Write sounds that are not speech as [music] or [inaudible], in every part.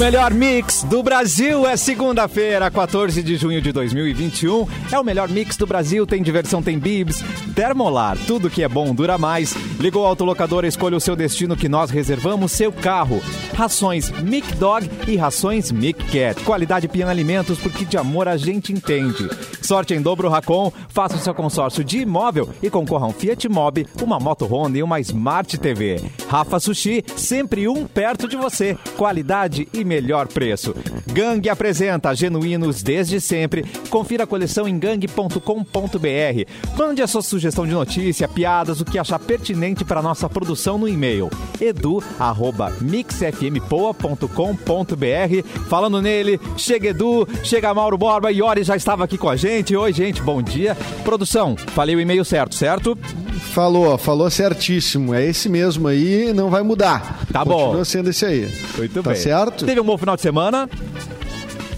melhor mix do Brasil é segunda-feira, 14 de junho de 2021. É o melhor mix do Brasil, tem diversão, tem bibs, termolar, tudo que é bom dura mais. Ligou o autolocador, escolha o seu destino que nós reservamos seu carro. Rações Mic Dog e rações Mic Cat. Qualidade Pian Alimentos, porque de amor a gente entende. Sorte em dobro Racon, faça o seu consórcio de imóvel e concorra a um Fiat Mobi, uma moto Honda e uma Smart TV. Rafa Sushi, sempre um perto de você. Qualidade e melhor preço. Gang apresenta Genuínos desde sempre. Confira a coleção em gang.com.br. Mande a sua sugestão de notícia, piadas, o que achar pertinente para nossa produção no e-mail edu@mixfmpoa.com.br. Falando nele, chega Edu, chega Mauro Borba e Ori já estava aqui com a gente. Oi, gente, bom dia. Produção, falei o e-mail certo, certo? Falou, falou certíssimo. É esse mesmo aí, não vai mudar. Tá bom. Continua sendo esse aí. Muito tá bem. certo? Teve um bom final de semana.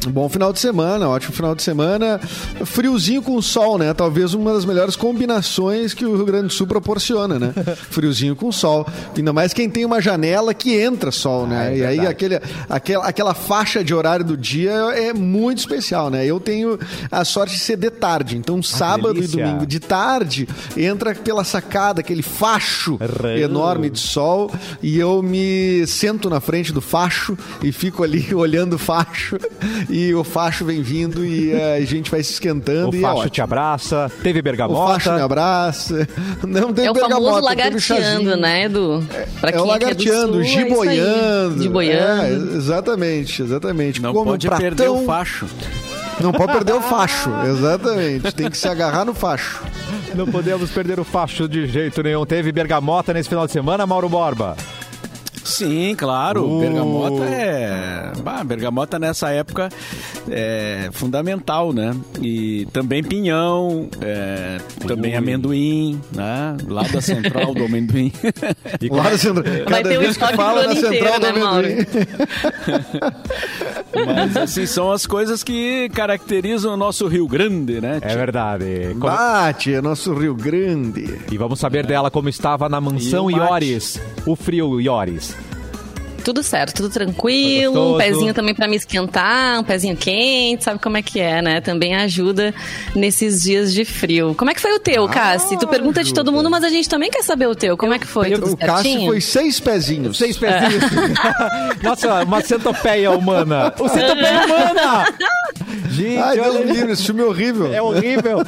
Um bom final de semana, ótimo final de semana. Friozinho com sol, né? Talvez uma das melhores combinações que o Rio Grande do Sul proporciona, né? [laughs] Friozinho com sol. Ainda mais quem tem uma janela que entra sol, né? Ah, é e aí aquele, aquela, aquela faixa de horário do dia é muito especial, né? Eu tenho a sorte de ser de tarde. Então, sábado e domingo de tarde entra pela sacada, aquele facho enorme de sol e eu me sento na frente do facho e fico ali [laughs] olhando o facho e o facho vem vindo e eh, a gente vai se esquentando O e é Facho ótimo. te abraça. Teve O facho me bergamota. abraça. Não tem É o famoso bergamota, teve chazinho. lagarteando, né, Edu? Pra É o lagarteando, é giboiando. Giboiando. É, exatamente, exatamente. Não Come um pode perder pratão, o facho. Não pode perder o facho, exatamente. Tem que se agarrar no facho. Não podemos perder o facho de jeito nenhum. Teve bergamota nesse final de semana, Mauro Borba? Sim, claro. Uh. Bergamota é. Bah, bergamota nessa época é fundamental, né? E também pinhão, é, também Ui. amendoim, né? Lá da central do amendoim. E Lá na central, cada ter um vez que estoque fala na ano central inteiro, do né, amendoim. Mas assim, são as coisas que caracterizam o nosso Rio Grande, né? É verdade. Como- Bate, é nosso Rio Grande. E vamos saber dela como estava na mansão E. Iores. O frio Iores. Tudo certo, tudo tranquilo. Um pezinho também pra me esquentar, um pezinho quente, sabe como é que é, né? Também ajuda nesses dias de frio. Como é que foi o teu, Cassi? Tu pergunta de todo mundo, mas a gente também quer saber o teu. Como é que foi? Tudo O Cássio certinho? foi seis pezinhos. Seis pezinhos. [laughs] Nossa, uma centopeia humana. O centopeia humana! [laughs] Gente, Ai, Deus olha livre, esse filme é horrível. É horrível.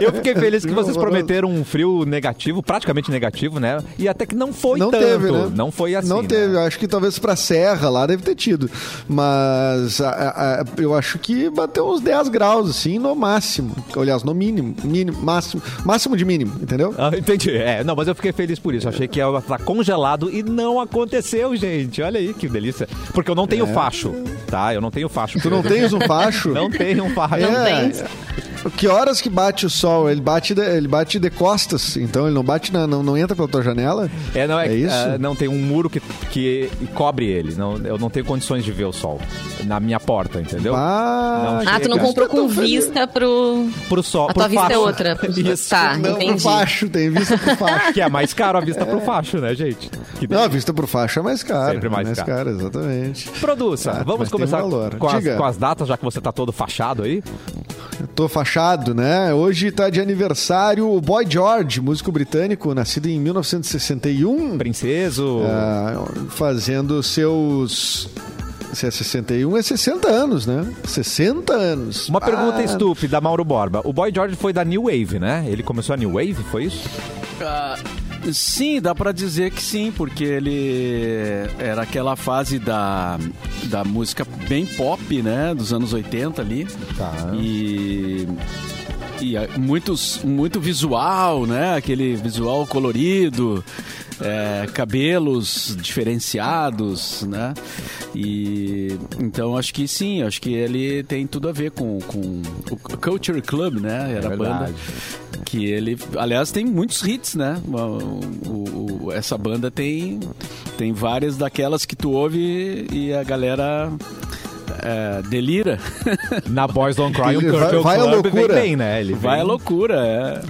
Eu fiquei feliz que vocês prometeram um frio negativo, praticamente negativo, né? E até que não foi não tanto. teve, né? Não foi assim. Não né? teve. Acho que talvez pra Serra lá deve ter tido. Mas a- a- eu acho que bateu uns 10 graus, assim, no máximo. Aliás, no mínimo. mínimo máximo, máximo de mínimo, entendeu? Ah, entendi. É, não, mas eu fiquei feliz por isso. Achei que ia estar congelado e não aconteceu, gente. Olha aí que delícia. Porque eu não tenho facho, tá? Eu não tenho facho. É. Tu não [laughs] tens um facho? Não tenho um facho. É. tens? Que horas que bate o sol? Ele bate de, ele bate de costas, então ele não bate na, não, não entra pela tua janela? É, não, é, É isso? é, não tem um muro que, que cobre ele. Não, eu não tenho condições de ver o sol na minha porta, entendeu? Ah, Ah, tu não comprou com vista pro. Pro sol, A pro tua vista é outra. [laughs] Isso. Tá, não, pro entendi. facho, tem vista pro facho. [laughs] Que é mais caro a vista pro facho, né, gente? Que Não, a vista pro facho é mais cara. Sempre mais mais caro. cara, exatamente. Produça, Tá, vamos começar valor. com as, com as datas, já que você tá todo fachado aí. Tô fachado, né? Hoje tá de aniversário o Boy George, músico britânico, nascido em 1961, Princeso. ah, fazendo seus. Se é 61, é 60 anos, né? 60 anos. Uma pergunta Ah, estúpida, Mauro Borba. O Boy George foi da New Wave, né? Ele começou a New Wave, foi isso? Ah, sim, dá pra dizer que sim, porque ele era aquela fase da, da música bem pop, né? Dos anos 80 ali. Tá. E. E ah, muitos, muito visual, né? Aquele visual colorido, é, cabelos diferenciados, né? E então acho que sim, acho que ele tem tudo a ver com, com o Culture Club, né? Era a banda que ele, aliás, tem muitos hits, né? O- o- essa banda tem tem várias daquelas que tu ouve e a galera é, delira. Na Boys Don't Cry, [laughs] o Kurt vai- vai à Club vem loucura. bem, né? Ele Vai à vem- loucura, é.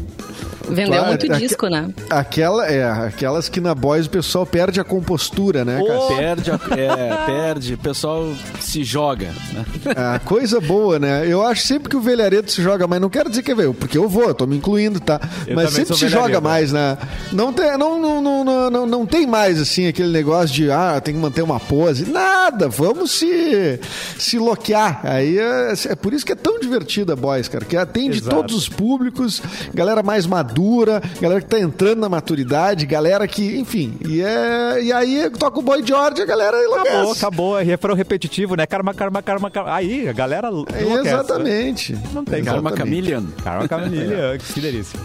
Vendeu Claro, muito aque- disco, né? Aquela, é, aquelas que na Boys o pessoal perde a compostura, né, cara? Perde, a- é, perde, o pessoal se joga. Né? Ah, coisa boa, né? Eu acho sempre que o velharedo se joga mais. Não quero dizer que é velho, porque eu vou, eu tô me incluindo, tá? Eu Mas sempre se joga mais, né? Não tem, não, não, não, não, não, não tem mais, assim, aquele negócio de, ah, tem que manter uma pose. Nada, vamos se, se loquear. Aí é, é por isso que é tão divertida a Boys, cara, que atende Exato. todos os públicos, galera mais madura, galera que tá entrando na maturidade, galera que, enfim, e, é, e aí toca o Boy George, a galera enlouquece. Acabou, acabou. É refrão repetitivo, né? Karma, karma, karma, karma. Aí, a galera enlouquece, né? Exatamente. Não tem Karma Exatamente. Chameleon. Karma Camille, que delícia.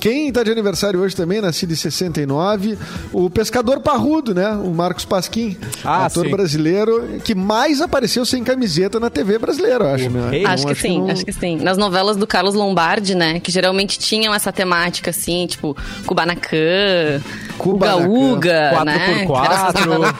Quem tá de aniversário hoje também, nascido em 69, o pescador parrudo, né? O Marcos Pasquim, Ah, ator sim. brasileiro que mais apareceu sem camiseta na TV brasileira, eu acho, né? Não, Acho que sim, não- acho que sim. Nas novelas do Carlos Lombardi, né? Que geralmente tinham essa temática, assim, tipo, Kubanacan, Uga Uga, né? 4x4. Que eram essas novelas.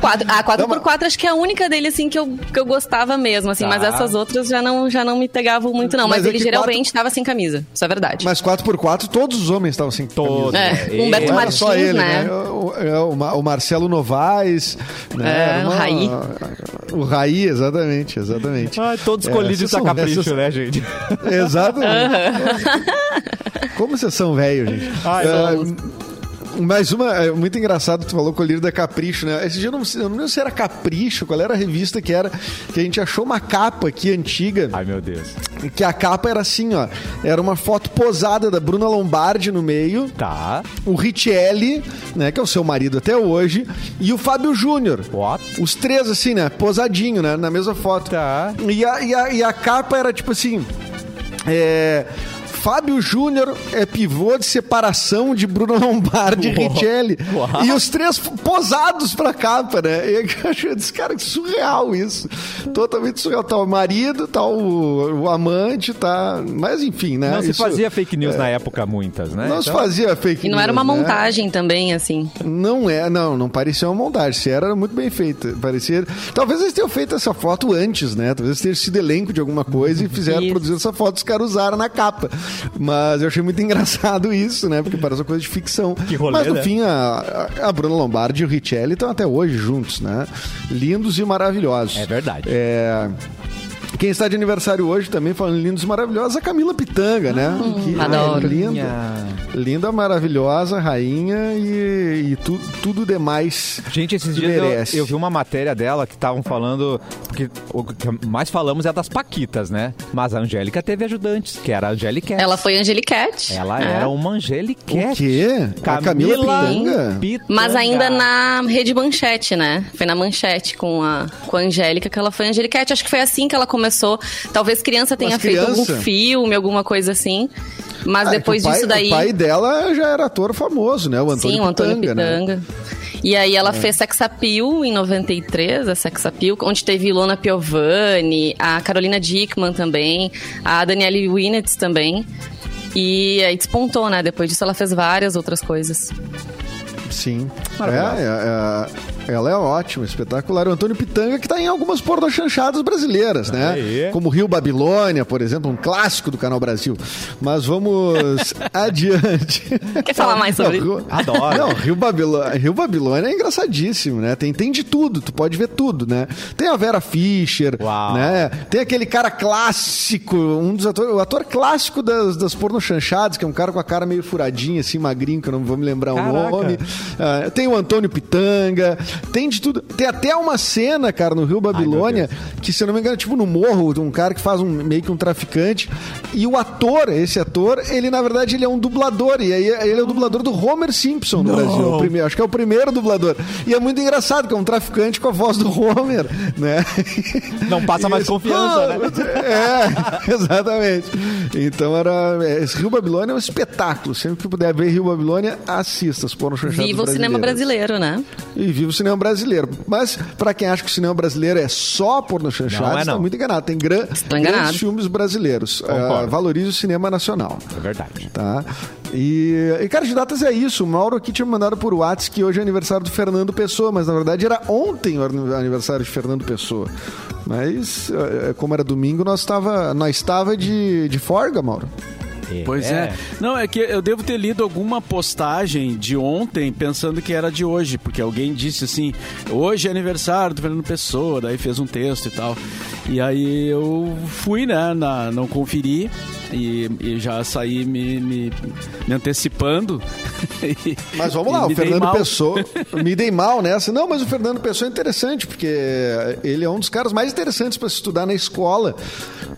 Quatro- A 4x4 acho que é a única dele, assim, que eu, que eu gostava mesmo, assim. Tá. Mas essas outras já não, já não me pegavam muito, não. Mas Mas, é ele geralmente tava sem camisa. Isso é verdade. Mas 4x4, todos os homens estavam sem Todos. camisa. É, Humberto Martins, só ele, né? né? O, é, o- o Marcelo Novaes, né? É, Era o Raí. O Raí, exatamente, exatamente. Ah, todos É, a capricho, essas- né, gente? [laughs] Exatamente. Como vocês são velhos, gente. Ai, Ah, somos. Mais uma, é muito engraçado, tu falou colírio da Capricho, né? Esse dia eu não, eu não lembro se era Capricho, qual era a revista que era, que a gente achou uma capa aqui antiga, Ai, meu Deus. que a capa era assim, ó, era uma foto posada da Bruna Lombardi no meio, Tá. o Richelli, né, que é o seu marido até hoje, e o Fábio Júnior. What? Os três, assim, né? Posadinho, né? Na mesma foto. Tá. E a, e a, e a capa era tipo assim. É. Fábio Júnior é pivô de separação de Bruno Lombardi e Richelli. E os três posados pra capa, né? E eu [laughs] achei desse cara que surreal isso. Totalmente surreal. Tá o marido, tá o, o amante, tá. Mas enfim, né? Não se Isso- fazia fake news na época, muitas, né? Não se Então- fazia fake E não era uma news, né? montagem também, assim. Não é, não, não parecia uma montagem. Se era, era muito bem feita. Parecia. Talvez eles tenham feito essa foto antes, né? Talvez tenha sido elenco de alguma coisa e fizeram Isso. produzir essa foto, os caras usaram na capa. Mas eu achei muito [laughs] engraçado isso, né? Porque parece uma coisa de ficção. Que rolê, Mas no né? fim, a, a Bruna Lombardi e o Richelli estão até hoje juntos, né? Lindos e maravilhosos. É verdade. É. Quem está de aniversário hoje também, falando lindos e maravilhosos, a Camila Pitanga, né? Que é adoro. linda. Linda, maravilhosa, rainha e, e tu- tudo demais. Gente, esses dias eu, merece. eu vi uma matéria dela que estavam falando. Porque o que mais falamos é das Paquitas, né? Mas a Angélica teve ajudantes, que era a Angelicat. Ela foi Angelicat. Ela É. era uma Angelicat. O quê? A Camila Pitanga? Pitanga. Mas ainda na rede manchete, né? Foi na manchete com a, com a Angélica que ela foi Angelicat. Acho que foi assim que ela começou. Talvez criança tenha Mas feito criança? algum filme, alguma coisa assim. Mas Ah, é depois o pai, disso daí. O pai dela já era ator famoso, né? O Antônio Sim, o Antônio Pitanga, Pitanga. né? E aí ela fez Sex Appeal em 93, a Sex Appeal, onde teve Ilona Piovani, a Carolina Dickman também, a Danielle Winnett também. E aí despontou, né? Depois disso ela fez várias outras coisas. Sim. É, Maravilhosa. é, é, ela é ótima, espetacular. O Antônio Pitanga, que está em algumas pornochanchadas brasileiras, né? Aí. Como Rio Babilônia, por exemplo, um clássico do Canal Brasil. Mas vamos [laughs] adiante. Quer falar mais sobre Não, Rio- Adoro. Não, Rio Babilônia, Rio Babilônia é engraçadíssimo, né? Tem, tem de tudo, tu pode ver tudo, né? Tem a Vera Fischer, Uau. né? Tem aquele cara clássico, um dos atores, o ator clássico das, das pornochanchadas, que é um cara com a cara meio furadinha, assim, magrinho, que eu não vou me lembrar Caraca. o nome. Ah, tem o Antônio Pitanga, tem de tudo. Tem até uma cena, cara, no Rio Babilônia, que, se eu não me engano, é tipo no morro, um cara que faz um, meio que um traficante. E o ator, esse ator, ele, na verdade, ele é um dublador. E aí ele é o dublador do Homer Simpson no Brasil. É o primeiro, acho que é o primeiro dublador. E é muito engraçado, que é um traficante com a voz do Homer, né? Não passa mais E- confiança, né? [laughs] É, exatamente. Então era. é, Esse Rio Babilônia é um espetáculo. Sempre que puder ver Rio Babilônia, assista Viva o cinema brasileiro, né? E viva o cinema brasileiro. Mas, pra quem acha que o cinema brasileiro é só Não é, tá não. muito enganado. Tem gran- Estão enganados. grandes filmes brasileiros. Ah, valorize o cinema nacional. É verdade. Tá? E, e, cara, de datas é isso. O Mauro aqui tinha mandado por WhatsApp que hoje é aniversário do Fernando Pessoa, mas na verdade era ontem o aniversário de Fernando Pessoa. Mas, eh, como era domingo, nós estava nós estava de, de folga, Mauro. Pois é. Não, é que eu devo ter lido alguma postagem de ontem pensando que era de hoje, porque alguém disse assim: hoje é aniversário do Fernando Pessoa, daí fez um texto e tal. E aí eu fui, né? Na, não conferi e, e já saí me, me, me antecipando. E- [laughs] Mas vamos lá, o Fernando. Pessoa. [laughs] Me dei mal nessa. Não, mas o Fernando Pessoa é interessante, porque ele é um dos caras mais interessantes para se estudar na escola.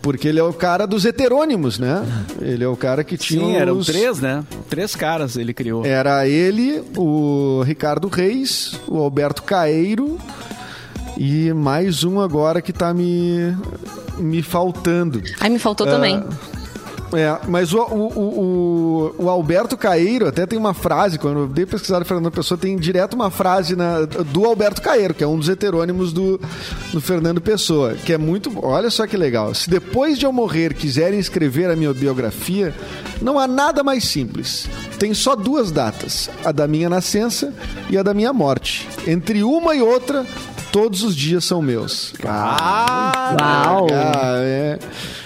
Porque ele é o cara dos heterônimos, né? Ele é o cara que tinha. Sim, eram os- três, né? Três caras ele criou. Era ele, o Ricardo Reis, o Alberto Caeiro e mais um agora que tá me, me faltando. Aí me faltou também. É, mas o, o, o, o Alberto Caeiro até tem uma frase, quando eu dei pesquisar Fernando Pessoa, tem direto uma frase na- do Alberto Caeiro, que é um dos heterônimos do, do Fernando Pessoa, que é muito. Olha só que legal. Se depois de eu morrer quiserem escrever a minha biografia, não há nada mais simples. Tem só duas datas: a da minha nascença e a da minha morte. Entre uma e outra, todos os dias são meus. Ah, Uau! Ah, é.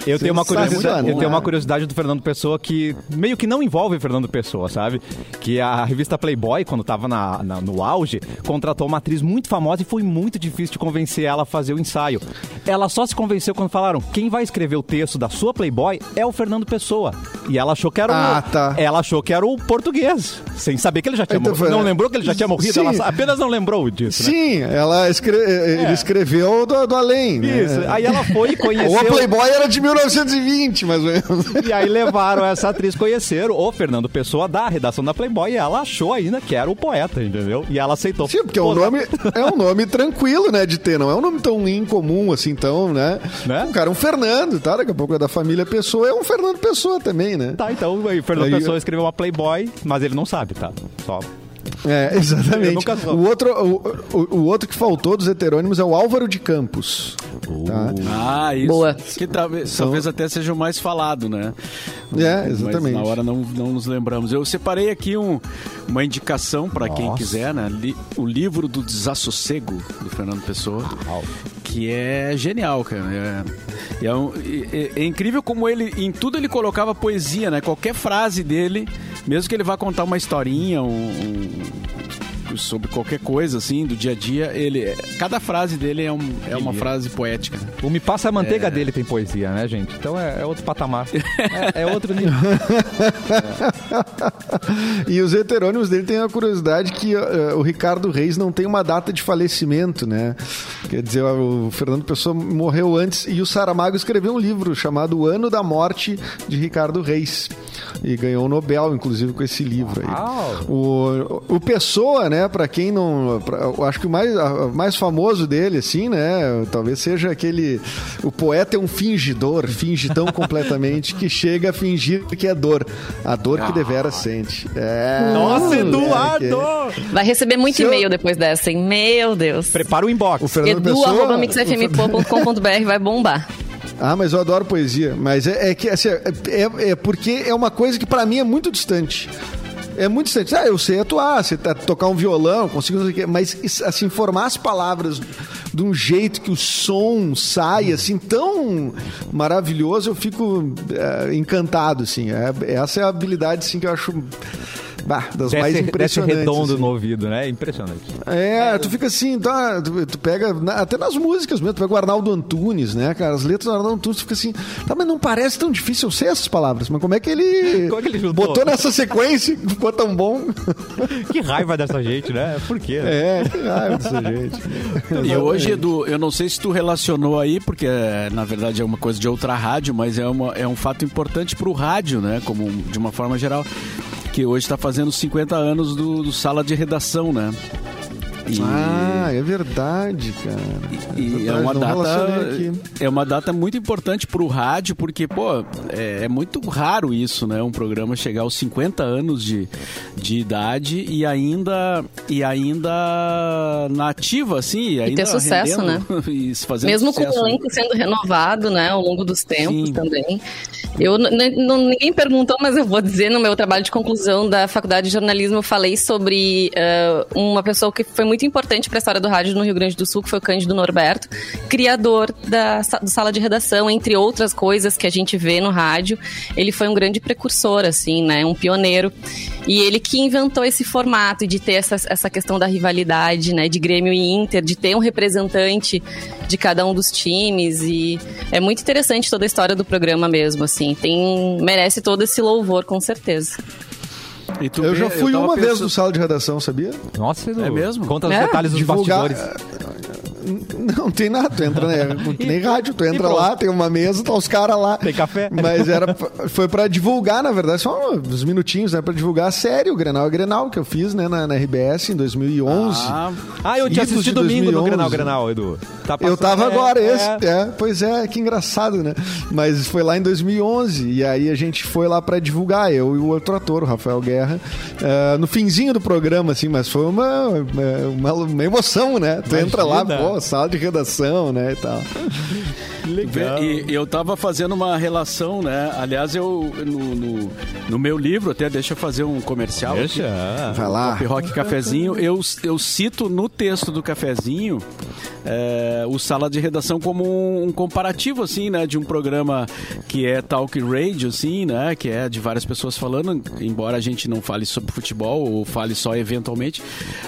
Eu tenho, uma curiosidade, eu tenho uma curiosidade do Fernando Pessoa que meio que não envolve Fernando Pessoa, sabe? Que a revista Playboy, quando tava na, na- no auge, contratou uma atriz muito famosa e foi muito difícil de convencer ela a fazer o ensaio. Ela só se convenceu quando falaram: quem vai escrever o texto da sua Playboy é o Fernando Pessoa. E ela achou que era o. Ah, tá. Ela achou que era o português, sem saber que ele já tinha Então morrido. foi- Não lembrou que ele já tinha morrido, Sim. ela apenas não lembrou disso, né? Sim, ela escre- ele escreveu do, do além. né? Isso. Aí ela foi e [laughs] conheceu. Ou a Playboy era de 1920, mais ou menos. E aí levaram essa atriz conhecer o Fernando Pessoa da redação da Playboy e ela achou ainda que era o poeta, entendeu? E ela aceitou. Sim, porque é um nome, é um nome tranquilo, né, de ter. Não é um nome tão incomum assim, tão, né? Né? Um cara é um Fernando, tá? Daqui a pouco é da família Pessoa, é um Fernando Pessoa também, né? Tá, então aí, o Fernando Aí- Pessoa escreveu uma Playboy, mas ele não sabe, tá? Só. É, exatamente. O outro, o, o- o outro que faltou dos heterônimos é o Álvaro de Campos. tá? Ah, isso. Boa. Que talvez, talvez até seja o mais falado, né? É, exatamente. Mas na hora não, não nos lembramos. Eu separei aqui um, uma indicação para quem quiser, né? Li- o livro do Desassossego, do Fernando Pessoa. Que é genial, cara. É, é um- é- é incrível como ele, em tudo ele colocava poesia, né? Qualquer frase dele, mesmo que ele vá contar uma historinha, um- um, sobre qualquer coisa, assim, do dia a dia, ele, cada frase dele é, um- é uma frase poética. O Me Passa a É. Manteiga dele tem poesia, né, gente? Então é, é outro patamar. [laughs] É, é outro nível. [laughs] E os heterônimos dele tem a curiosidade que eh, o Ricardo Reis não tem uma data de falecimento, né? Quer dizer, o Fernando Pessoa morreu antes e o Saramago escreveu um livro chamado O Ano da Morte de Ricardo Reis. E ganhou o Nobel, inclusive, com esse livro aí. Uau. O, o Pessoa, né, pra quem não. pra- eu acho que o mais, a- mais famoso dele, assim, né, talvez seja aquele. O poeta é um fingidor, finge tão completamente que chega a fingir que é dor. A dor que devera sente. É, Nossa, moleque. Eduardo! Vai receber muito eu- e-mail depois dessa, hein? Meu Deus. Prepara o inbox. O Fernando Pessoa. edu.mixfmpoa.com.br vai bombar. Ah, mas eu adoro poesia. Mas é, é que assim, é, é- é porque é uma coisa que pra mim é muito distante. É muito distante. Ah, eu sei atuar, sei tocar um violão, consigo mas assim, formar as palavras de um jeito que o som sai assim tão maravilhoso, eu fico é, encantado assim. É- essa é a habilidade assim que eu acho bah, das mais Desce, desce impressionantes. redondo assim. no ouvido, né? Impressionante. É, tu fica assim, tá, tu, tu pega, na- até nas músicas mesmo, tu pega o Arnaldo Antunes, né, cara, as letras do Arnaldo Antunes, tu fica assim, tá, mas não parece tão difícil eu sei essas palavras, mas como é que ele, [laughs] Como é que ele botou nessa sequência e ficou tão bom? [laughs] Que raiva dessa gente, né? Por quê? É, que raiva dessa gente. [laughs] E hoje, Edu, eu não sei se tu relacionou aí, porque na verdade é uma coisa de outra rádio, mas é, uma, é um fato importante pro rádio, né? Como de uma forma geral. Que hoje está fazendo 50 anos do, do Sala de Redação, né? E, Ah, é verdade, cara. e é verdade, uma data é uma data muito importante pro rádio porque pô é, é muito raro isso né um programa chegar aos 50 anos de, de idade e ainda e ainda na ativa assim e ainda ter sucesso, rendendo, [laughs] e fazendo Mesmo com sucesso, o né? elenco sendo renovado, né, ao longo dos tempos Sim. também. Eu não- ninguém perguntou, mas eu vou dizer no meu trabalho de conclusão da faculdade de jornalismo, eu falei sobre eh, uma pessoa que foi muito muito importante para a história do rádio no Rio Grande do Sul, que foi o Cândido Norberto, criador da do sala de redação, entre outras coisas que a gente vê no rádio. Ele foi um grande precursor, assim, né? Um pioneiro. E ele que inventou esse formato de ter essa, essa questão da rivalidade, né? De Grêmio e Inter, de ter um representante de cada um dos times. E é muito interessante toda a história do programa mesmo, assim. Tem, merece todo esse louvor, com certeza. Eu já fui uma pensando... vez no sala de redação, sabia? Nossa, Edu. É mesmo? Conta os é? detalhes dos Divulgar... bastidores. Não tem nada, tu entra, né? [laughs] Nem rádio, tu entra lá, tem uma mesa, tá os caras lá. Tem café. Mas era, [laughs] foi pra divulgar, na verdade, só uns minutinhos, né? Pra divulgar a série, o Grenal é Grenal, que eu fiz, né, na, na RBS em 2011. Ah, ah eu tinha assistido domingo no Grenal Grenal, Edu. Tá eu tava é, agora, é. esse. É, pois é, que engraçado, né? Mas foi lá em 2011, e aí a gente foi lá pra divulgar, eu e o outro ator, o Rafael Guerra, uh, no finzinho do programa, assim, mas foi uma, uma, uma emoção, né? Tu Imagina. entra lá, pô, sala de redação, né, e tal. Legal. E, eu tava fazendo uma relação, né? Aliás, eu no, no, no, meu livro, até deixa eu fazer um comercial. Deixa. Aqui, Vai lá. Pop Rock Cafezinho. Eu, eu cito no texto do cafezinho é, o sala de redação como um, um, comparativo, assim, né? De um programa que é Talk Radio, assim, né? Que é de várias pessoas falando, embora a gente não fale sobre futebol ou fale só eventualmente.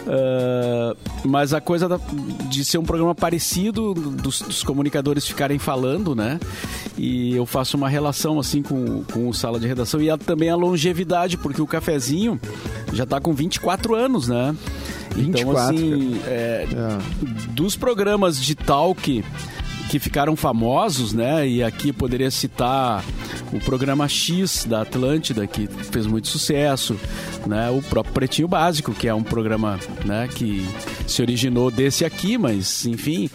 Uh, mas a coisa da, de ser um programa parecido, dos, dos comunicadores ficarem falando, né? E eu faço uma relação assim com, com o sala de redação e a, também a longevidade, porque o cafezinho já está com 24 anos, né? 24, então, assim, é, é. dos programas de talk que ficaram famosos, né? E aqui poderia citar o programa X da Atlântida, que fez muito sucesso, né? O próprio Pretinho Básico, que é um programa, né, que se originou desse aqui, mas enfim,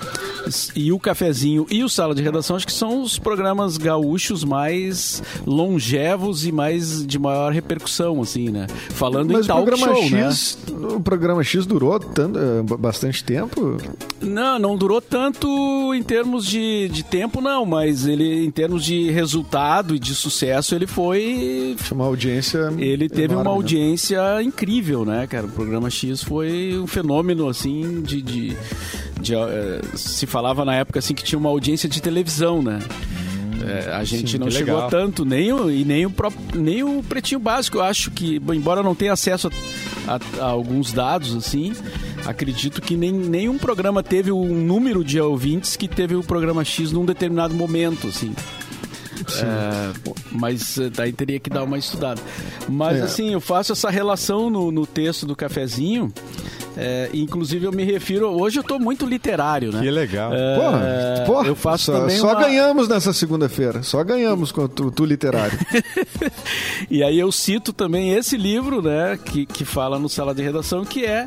e o Cafezinho e o Sala de Redação, acho que são os programas gaúchos mais longevos e mais de maior repercussão, assim, né? Falando mas em talk programa show, X, né? O programa X durou tanto, eh, bastante tempo? Não, não durou tanto em termos de, de tempo, não, mas ele, em termos de resultado e de sucesso, ele foi. Uma audiência. Ele teve enorme, uma né? audiência né? incrível, né, cara? O programa X foi um fenômeno, assim, de. de, de uh, se falava na época assim que tinha uma audiência de televisão, né? É, a gente Sim, não chegou legal. tanto, nem o, e nem o, próprio, nem o Pretinho Básico. Eu acho que, embora não tenha acesso a, a, a, alguns dados, assim, acredito que nem, nenhum programa teve um número de ouvintes que teve o programa X num determinado momento, assim. É, mas eh, daí teria que dar uma estudada. Mas é. assim, eu faço essa relação no, no texto do cafezinho. É, inclusive eu me refiro. Hoje eu estou muito literário, né? Que legal. É, porra, porra, eu faço só, também. Só uma... ganhamos nessa segunda-feira. Só ganhamos com tu, tu literário. [laughs] e aí eu cito também esse livro, né? Que, que fala no sala de redação, que é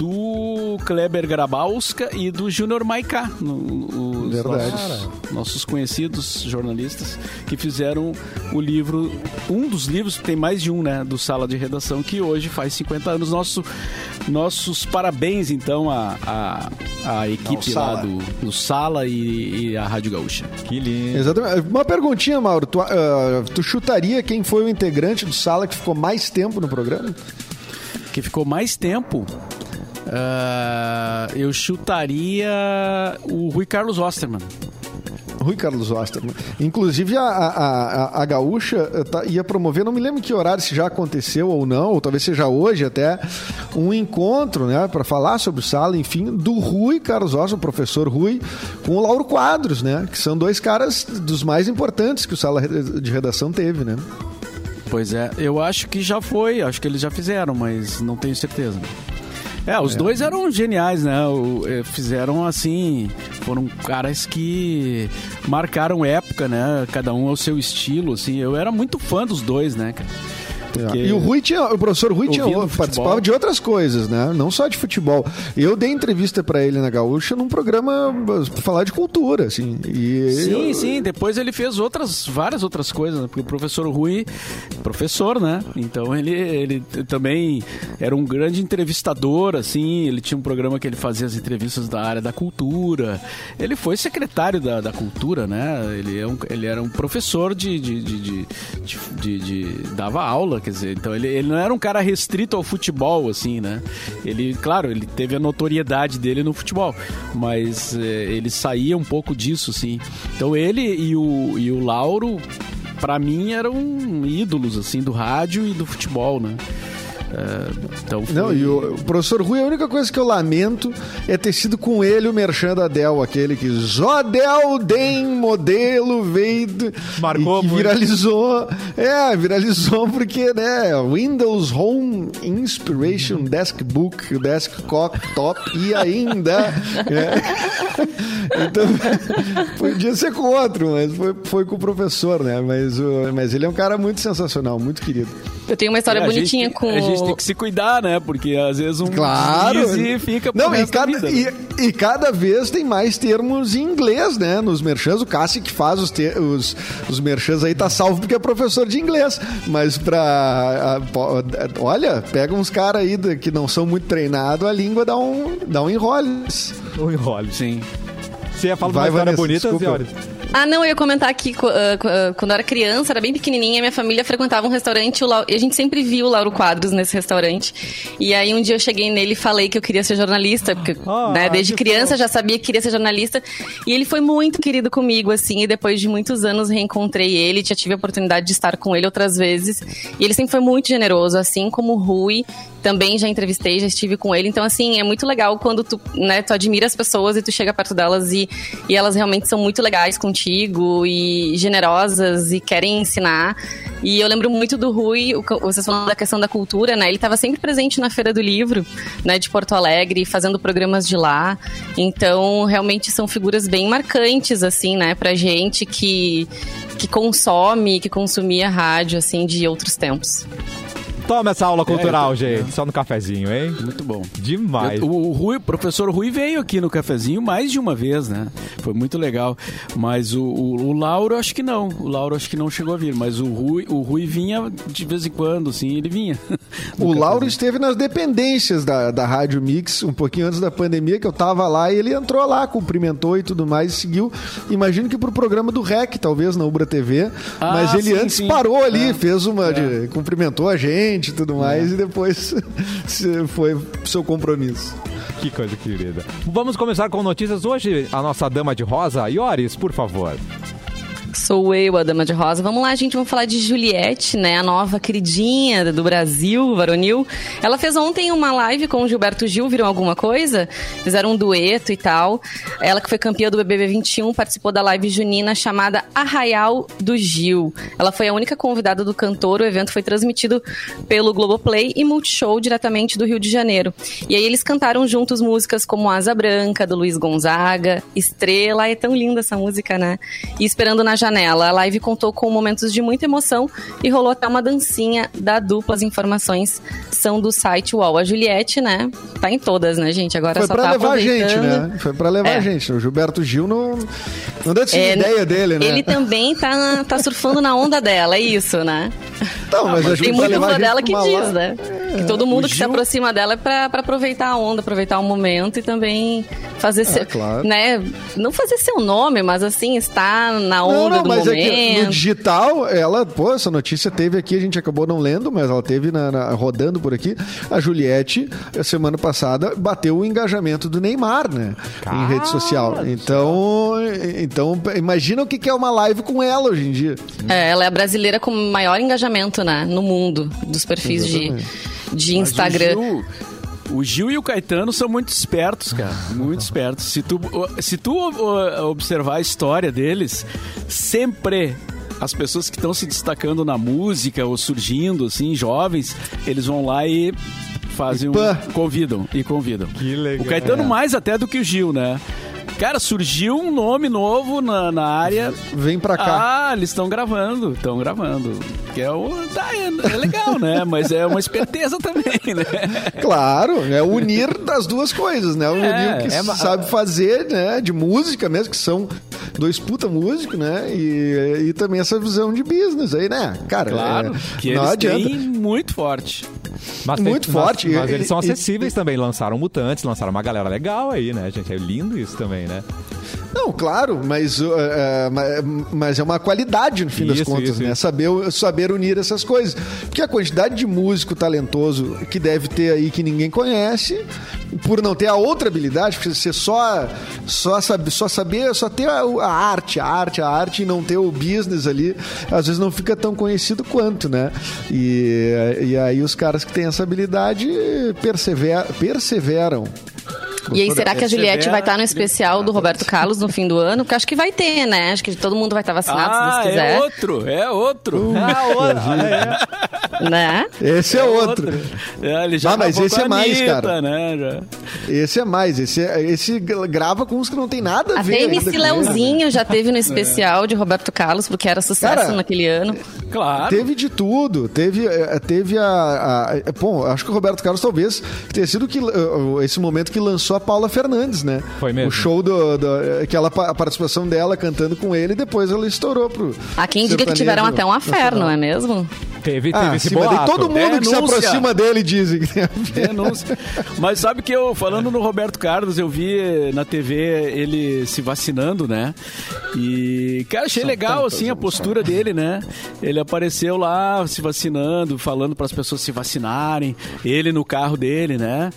do Kleber Grabowska e do Júnior Maiká, os Verdade. Nossos, nossos, conhecidos jornalistas que fizeram o livro, um dos livros, tem mais de um, né, do Sala de Redação, que hoje faz 50 anos. Nosso, nossos parabéns, então, à a, a, a, equipe Não, lá do, do Sala e, e, a Rádio Gaúcha. Que lindo. Exatamente. Uma perguntinha, Mauro. Tu, uh, tu chutaria quem foi o integrante do Sala que ficou mais tempo no programa? Que ficou mais tempo? Uh, eu chutaria o Rui Carlos Osterman. Rui Carlos Osterman. Inclusive, a, a, a, Gaúcha eh, tá, ia promover, não me lembro que horário, se já aconteceu ou não, ou talvez seja hoje até, um encontro, né, para falar sobre o Sala, enfim, do Rui Carlos Osterman, o professor Rui, com o Lauro Quadros, né, que são dois caras dos mais importantes que o Sala de Redação teve, né. Pois é, eu acho que já foi, acho que eles já fizeram, mas não tenho certeza. É, os é. dois eram geniais, né? O, é, fizeram assim, foram caras que marcaram época, né? Cada um ao seu estilo, assim. Eu era muito fã dos dois, né, cara? Porque e o Rui tinha, o professor Rui tinha, participava de outras coisas, né? Não só de futebol. Eu dei entrevista para ele na Gaúcha num programa pra falar de cultura, assim. E sim, eu... sim. Depois ele fez outras, várias outras coisas, né? porque o professor Rui, professor, né? Então ele, ele também era um grande entrevistador, assim. Ele tinha um programa que ele fazia as entrevistas da área da cultura. Ele foi secretário da, da cultura, né? Ele, é um, ele era um professor de, de, de, de, de, de dava aula quer dizer, então ele, ele não era um cara restrito ao futebol, assim, né? Ele, claro, ele teve a notoriedade dele no futebol, mas é, ele saía um pouco disso, sim. Então ele e o, e o Lauro, para mim, eram ídolos, assim, do rádio e do futebol, né? É, então foi... Não, e o, o, professor Rui, a única coisa que eu lamento é ter sido com ele o merchan da Dell, aquele que Jodel Den modelo veio Marcou e que viralizou. É, viralizou porque, né, Windows Home Inspiration Desk Book, Desktop Top e ainda. [laughs] é. Então, podia ser com outro, mas foi, foi com o professor, né? Mas, o, mas ele é um cara muito sensacional, muito querido. Eu tenho uma história é, bonitinha gente, com. A gente tem que se cuidar, né? Porque às vezes um claro. e fica Não, e cada, vida, e, né? e, cada vez tem mais termos em inglês, né? Nos merchans, o Cassi que faz os, os, os merchans aí tá salvo porque é professor de inglês. Mas pra. A, olha, pega uns caras aí que não são muito treinados, a língua dá um, dá um enrole. Um enrole. Sim. Você ia falar Vai, uma história bonita, senhores? Ah, não, eu ia comentar que uh, quando eu era criança, era bem pequenininha, minha família frequentava um restaurante e a gente sempre viu o Lauro Quadros nesse restaurante. E aí um dia eu cheguei nele e falei que eu queria ser jornalista, porque ah, né, desde criança já sabia que queria ser jornalista. E ele foi muito querido comigo, assim, e depois de muitos anos reencontrei ele, já tive a oportunidade de estar com ele outras vezes. E ele sempre foi muito generoso, assim como o Rui também já entrevistei, já estive com ele. Então, assim, é muito legal quando tu, né, tu admira as pessoas e tu chega perto delas e, e elas realmente são muito legais contigo e generosas e querem ensinar. E eu lembro muito do Rui, vocês falando da questão da cultura, né? Ele estava sempre presente na Feira do Livro, né, de Porto Alegre, fazendo programas de lá. Então, realmente são figuras bem marcantes, assim, né, pra gente que, que consome, que consumia rádio, assim, de outros tempos. Toma essa aula cultural, é, gente. Só no cafezinho, hein? Muito bom. Demais. Eu, o, Rui, o professor Rui veio aqui no cafezinho mais de uma vez, né? Foi muito legal. Mas o, o, o Lauro, acho que não. O Lauro, acho que não chegou a vir. Mas o Rui, o Rui vinha de vez em quando, sim, ele vinha. [laughs] o Lauro esteve nas dependências da, da Rádio Mix um pouquinho antes da pandemia, que eu tava lá e ele entrou lá, cumprimentou e tudo mais, e seguiu. Imagino que pro programa do REC, talvez, na Ubra TV. Ah, mas ele sim, antes sim. parou ali, é. fez uma. É. De, cumprimentou a gente e tudo mais, é. e depois [laughs] foi seu compromisso. Que coisa querida. Vamos começar com notícias hoje. A nossa dama de rosa, Ioris, por favor. Sou eu, a Dama de Rosa. Vamos lá, gente, vamos falar de Juliette, né? A nova queridinha do Brasil, varonil. Ela fez ontem uma live com o Gilberto Gil, viram alguma coisa? Fizeram um dueto e tal. Ela que foi campeã do BBB 21 participou da live junina chamada Arraial do Gil. Ela foi a única convidada do cantor. O evento foi transmitido pelo Globoplay e Multishow diretamente do Rio de Janeiro. E aí eles cantaram juntos músicas como Asa Branca, do Luiz Gonzaga, Estrela. É tão linda essa música, né? E Esperando na janela. A live contou com momentos de muita emoção e rolou até uma dancinha da dupla. As informações são do site UOL. A Juliette, né? Tá em todas, né, gente? Agora Foi só pra tá levar a gente, né? Foi pra levar é. a gente. O Gilberto Gil não, não deu é, ideia dele, né? Ele também tá, tá surfando na onda dela, é isso, né? Mas, mas Tem muito fã dela que diz, né? É. Que todo mundo que Gil... se aproxima dela é pra, pra aproveitar a onda, aproveitar o momento e também fazer é, seu, claro. né? Não fazer seu nome, mas assim, estar na onda não, não, do mas momento. É que no digital, ela, pô, essa notícia teve aqui, a gente acabou não lendo, mas ela teve na, na, rodando por aqui. A Juliette, semana passada, bateu o engajamento do Neymar, né? Em rede social. Então, então imagina o que é uma live com ela hoje em dia. É, ela é a brasileira com maior engajamento, né? No mundo, dos perfis de, de Instagram. O Gil e o Caetano são muito espertos, cara. Muito espertos. Se tu, se tu observar a história deles, sempre as pessoas que estão se destacando na música ou surgindo, assim, jovens, eles vão lá e fazem um, convidam e convidam. Que legal. O Caetano mais até do que o Gil, né? Cara, surgiu um nome novo na, na área. Vem pra cá. Ah, eles estão gravando, estão gravando. Que é, o, tá, é, é, legal, né? Mas é uma esperteza também, né? Claro, é unir das duas coisas, né? Unir é, o que é, sabe fazer, né? De música mesmo, que são dois puta músicos, né? E, e também essa visão de business aí, né? Cara, claro, é, que não adianta. muito forte. Mas muito tem, forte. Mas, mas eles são acessíveis e, também. Lançaram Mutantes, lançaram uma galera legal aí, né, gente? É lindo isso também, né? Não, claro, mas, uh, uh, ma- mas é uma qualidade no fim das Isso, contas, isso, né? isso. Saber, saber unir essas coisas. Porque a quantidade de músico talentoso que deve ter aí que ninguém conhece, por não ter a outra habilidade, porque você só, só, sabe, sá saber, só ter a, a arte, a arte, a arte e não ter o business ali, às vezes não fica tão conhecido quanto, né? E, e aí os caras que têm essa habilidade persever, perseveram. E aí, será que a Juliette vai estar no especial do Roberto Carlos no fim do ano? Porque acho que vai ter, né? Acho que todo mundo vai estar vacinado, se Ah, Deus é quiser. outro, é outro. Ah, outra. Olha aí. Né? Esse é, outro. É, ele já Ah, mas esse com a é mais, Anitta, cara. Né, já. Esse é mais, esse, é- esse grava com uns que não tem nada a ver. Até MC. Leozinho já teve no especial de Roberto Carlos, porque era sucesso Cara, naquele ano. Claro. Teve de tudo. Teve, teve a, a- Bom, acho que o Roberto Carlos talvez tenha sido que, eh, esse momento que lançou a Paula Fernandes, né? Foi mesmo. O show do, do- aquela pa- a participação dela cantando com ele e depois ela estourou pro. Há quem diga que tiveram até um afé, não é mesmo? Teve, teve Ah, esse sim, boato. todo mundo que se Denúncia. aproxima dele dizem que tem a ver. Denúncia. Mas sabe que eu, falando no Roberto Carlos, eu vi na TV ele se vacinando, né? E, cara, achei legal, assim, a postura dele, né? Ele apareceu lá se vacinando, falando para as pessoas se vacinarem, ele no carro dele, né?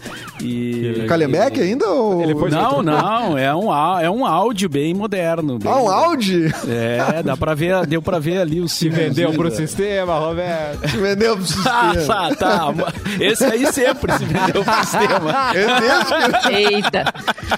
E. Calhambeque ainda? Ou... Ele foi- Não, não, é um, é um áudio bem moderno. bem Ah, um Audi? É, dá pra ver, deu pra ver ali o Se vendeu pro sistema, Roberto. Se vendeu pro Ah, sistema. tá, tá. Esse aí sempre se vendeu pro sistema. É mesmo Eita!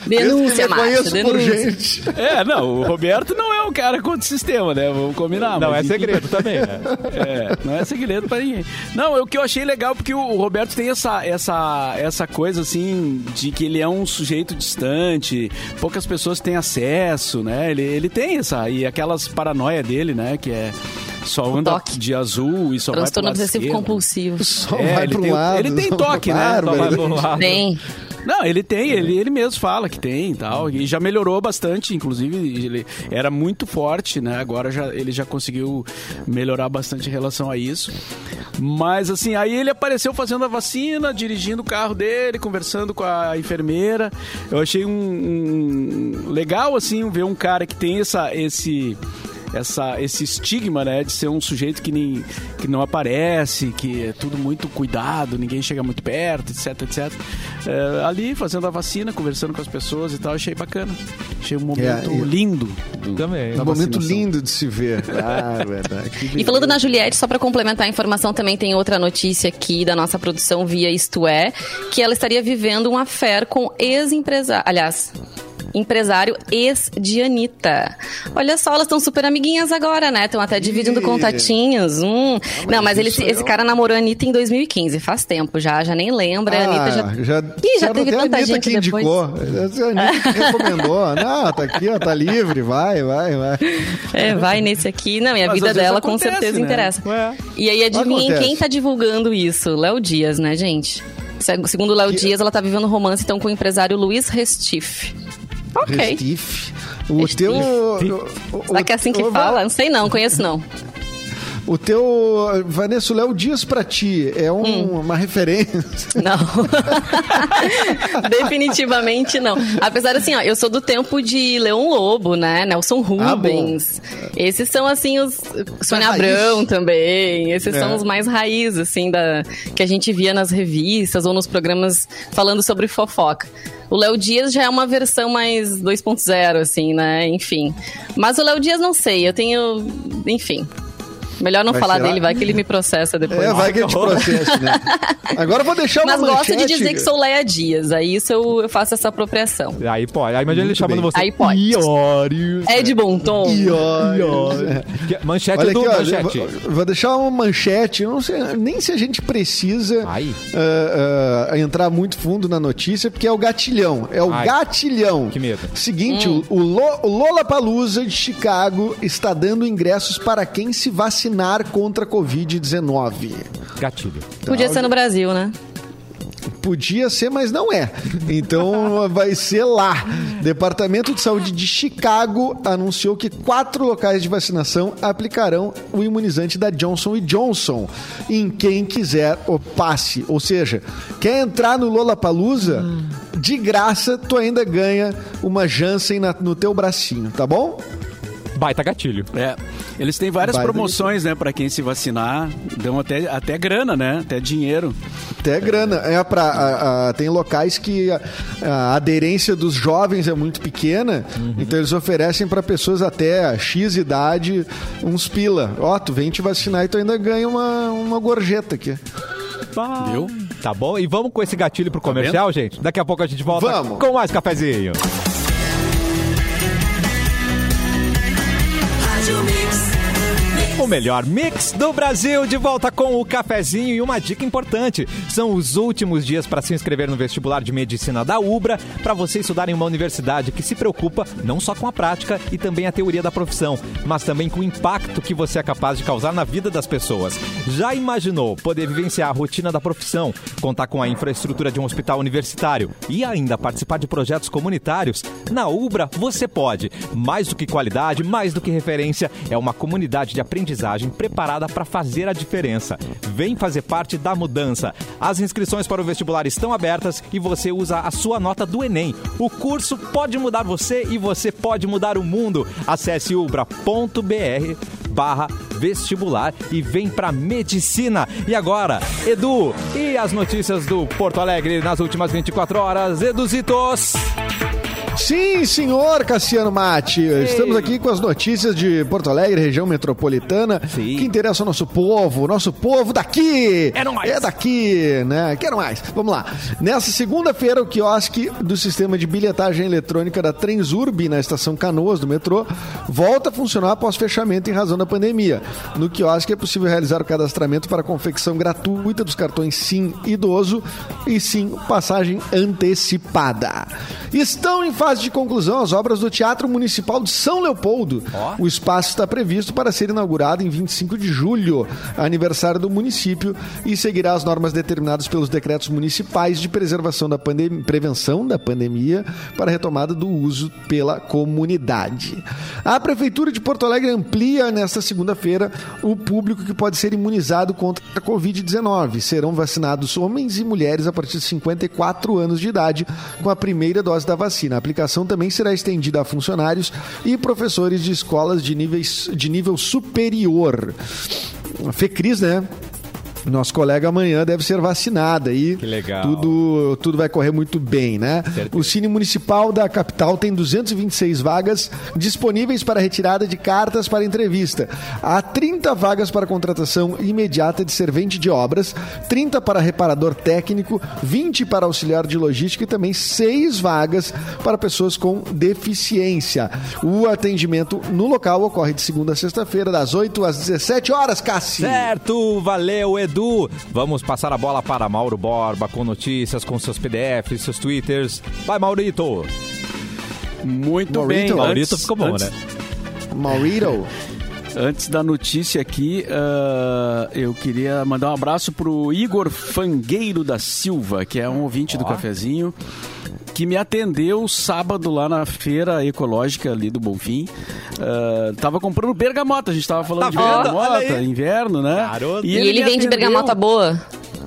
Denúncia, eu por denúncia. gente. É, não, o Roberto não é um cara contra o sistema, né? Vamos combinar. Não, é segredo também, né? É, não é segredo pra ninguém. Não, o que eu achei legal, porque o o Roberto tem essa, essa, essa coisa, assim, de que ele é um sujeito distante, poucas pessoas têm acesso, né? Ele, ele tem essa, e aquelas paranoia dele, né? Que é só anda toque. de azul e só Transtorno vai pro obsessivo compulsivo. Só É, vai ele um tem- lado. ele tem toque, né? Só vai pro lado. Tem. Não, ele tem, ele, ele mesmo fala que tem e tal. E já melhorou bastante, inclusive, ele era muito forte, né? Agora já, ele já conseguiu melhorar bastante em relação a isso. Mas assim, aí ele apareceu fazendo a vacina, dirigindo o carro dele, conversando com a enfermeira. Eu achei um, um- legal, assim, ver um cara que tem essa, esse essa, esse estigma, né, de ser um sujeito que, nem, que não aparece, que é tudo muito cuidado, ninguém chega muito perto, etc, etc. É, ali, fazendo a vacina, conversando com as pessoas e tal, achei bacana. Achei um momento É, lindo. do- Também. Um momento lindo de se ver. [laughs] Ah, verdade. E falando na. Juliette, só pra complementar a informação, também tem outra notícia aqui da nossa produção via Isto É, que ela estaria vivendo um affair com ex-empresário. Aliás. Empresário ex de Anitta. Olha só, elas estão super amiguinhas agora, né? Estão até dividindo Ih. contatinhos. Hum. Não, mas ele, isso esse é um- cara namorou a Anitta em 2015, faz tempo já, já nem lembra. a Anitta já. Ah, já, Ih, já teve tanta Anitta gente que depois. indicou. A Anitta que recomendou. [laughs] Não, tá aqui, ó, tá livre, vai, vai, vai. É, vai nesse aqui. Não, e a Mas vida dela com acontece, certeza né? interessa. Ué. E aí, adivinhem Acontece. quem tá divulgando isso? Léo Dias, né, gente? Se- Segundo o Léo Dias, ela tá vivendo um romance então com o empresário Luiz Restife. Ok. Restife. O Restife. teu. o- o- Será que é assim que o- fala? Não sei não, conheço não. O teu. Vanessa, o Léo Dias pra ti é um- Hum. uma referência. [laughs] Não. [laughs] Definitivamente não. Apesar assim, ó, eu sou do tempo de Leon Lobo, né? Nelson Ah. Rubens. Esses são assim os Sônia. Abrão também. Esses É. são os mais raiz assim da que a gente via nas revistas ou nos programas falando sobre fofoca. O Léo Dias já é uma versão mais 2.0 assim, né? Enfim. Mas o Léo Dias não sei, eu tenho, enfim. Melhor não Mas falar será? dele, vai que ele me processa depois. É, vai que ele te [laughs] processe, né? Agora eu vou deixar uma Mas gosto de manchete- dizer que sou Leia Dias. Aí isso eu, eu faço essa apropriação. Aí pode. Aí imagina ele chamando bem. você. Aí pode. Iórios. É de bom tom? Iórios. Manchete Olha do aqui, ó, manchete. vou, vou deixar uma manchete. eu Não sei nem se a gente precisa Ai. ah, ah, entrar muito fundo na notícia, porque é o gatilhão. É o Ai. gatilhão. Que medo. Seguinte, Hum. o, o Lo- o Lollapalooza de Chicago está dando ingressos para quem se vacinar contra a Covid-19. Gatilho. Podia ser no Brasil, né? Podia ser, mas não é. Então [laughs] vai ser lá. Departamento de Saúde de Chicago anunciou que quatro locais de vacinação aplicarão o imunizante da Johnson Johnson em quem quiser o passe. Ou seja, quer entrar no Lollapalooza? de graça, tu ainda ganha uma Janssen na- no teu bracinho, tá bom? Baita gatilho. É, eles têm várias Vai, promoções, né, pra quem se vacinar. Dão até, até grana, né? Até dinheiro. Até grana. É pra, a- a- tem locais que a, a aderência dos jovens é muito pequena, então eles oferecem para pessoas até X idade uns pila. Ó, tu vem te vacinar e tu ainda ganha uma, uma gorjeta aqui. Viu? Tá bom? E vamos com esse gatilho pro comercial, gente? Daqui a pouco a gente volta Vamos. com mais cafezinho. to me. O melhor mix do Brasil, de volta com o cafezinho e uma dica importante. São os últimos dias para se inscrever no vestibular de medicina da UBRA, para você estudar em uma universidade que se preocupa não só com a prática e também a teoria da profissão, mas também com o impacto que você é capaz de causar na vida das pessoas. Já imaginou poder vivenciar a rotina da profissão, contar com a infraestrutura de um hospital universitário e ainda participar de projetos comunitários? Na UBRA você pode. Mais do que qualidade, mais do que referência, é uma comunidade de aprendizagem preparada para fazer a diferença. Vem fazer parte da mudança. As inscrições para o vestibular estão abertas e você usa a sua nota do Enem. O curso pode mudar você e você pode mudar o mundo. Acesse ubra.br barra vestibular e vem pra medicina. E agora, Edu, e as notícias do Porto Alegre nas últimas 24 horas? Eduzitos! Sim, senhor Cassiano Mate. Estamos aqui com as notícias de Porto Alegre, região metropolitana, Sim. que interessa ao nosso povo, nosso povo daqui. É nóis. É daqui, né? Quero mais. Vamos lá. Nessa segunda-feira, o quiosque do sistema de bilhetagem eletrônica da Transurb na estação Canoas do metrô volta a funcionar após fechamento em razão da pandemia. No quiosque é possível realizar o cadastramento para a confecção gratuita dos cartões Sim Idoso e Sim Passagem Antecipada. Estão em fase de conclusão as obras do Teatro Municipal de São Leopoldo. O espaço está previsto para ser inaugurado em 25 de julho, aniversário do município, e seguirá as normas determinadas pelos decretos municipais de preservação da pandemia, prevenção da pandemia para a retomada do uso pela comunidade. A Prefeitura de Porto Alegre amplia nesta segunda-feira o público que pode ser imunizado contra a Covid-19. Serão vacinados homens e mulheres a partir de 54 anos de idade com a primeira dose da vacina. A aplicação também será estendida a funcionários e professores de escolas de, níveis, de nível superior. FECRIS, né? Nosso colega amanhã deve ser vacinado aí. Que legal. Tudo, tudo vai correr muito bem, né? Certeza. O Cine Municipal da capital tem 226 vagas disponíveis para retirada de cartas para entrevista. Há 30 vagas para contratação imediata de servente de obras, 30 para reparador técnico, 20 para auxiliar de logística e também 6 vagas para pessoas com deficiência. O atendimento no local ocorre de segunda a sexta-feira, das 8 às 17 horas, Cassi. Certo, valeu, Edu. Vamos passar a bola para Mauro Borba com notícias, com seus PDFs, seus Twitters. Vai, Maurito. Muito Maurito. bem. Maurito Antes- ficou bom, antes- né? Maurito. [laughs] Antes da notícia aqui, ah, eu queria mandar um abraço pro Igor Fangueiro da Silva, que é um ouvinte do cafezinho, que me atendeu sábado lá na feira ecológica ali do Bonfim. Ah, tava comprando bergamota, a gente tava falando Tá de vendo? Bergamota, inverno, né? Garoto. E ele me vende atendeu. bergamota boa.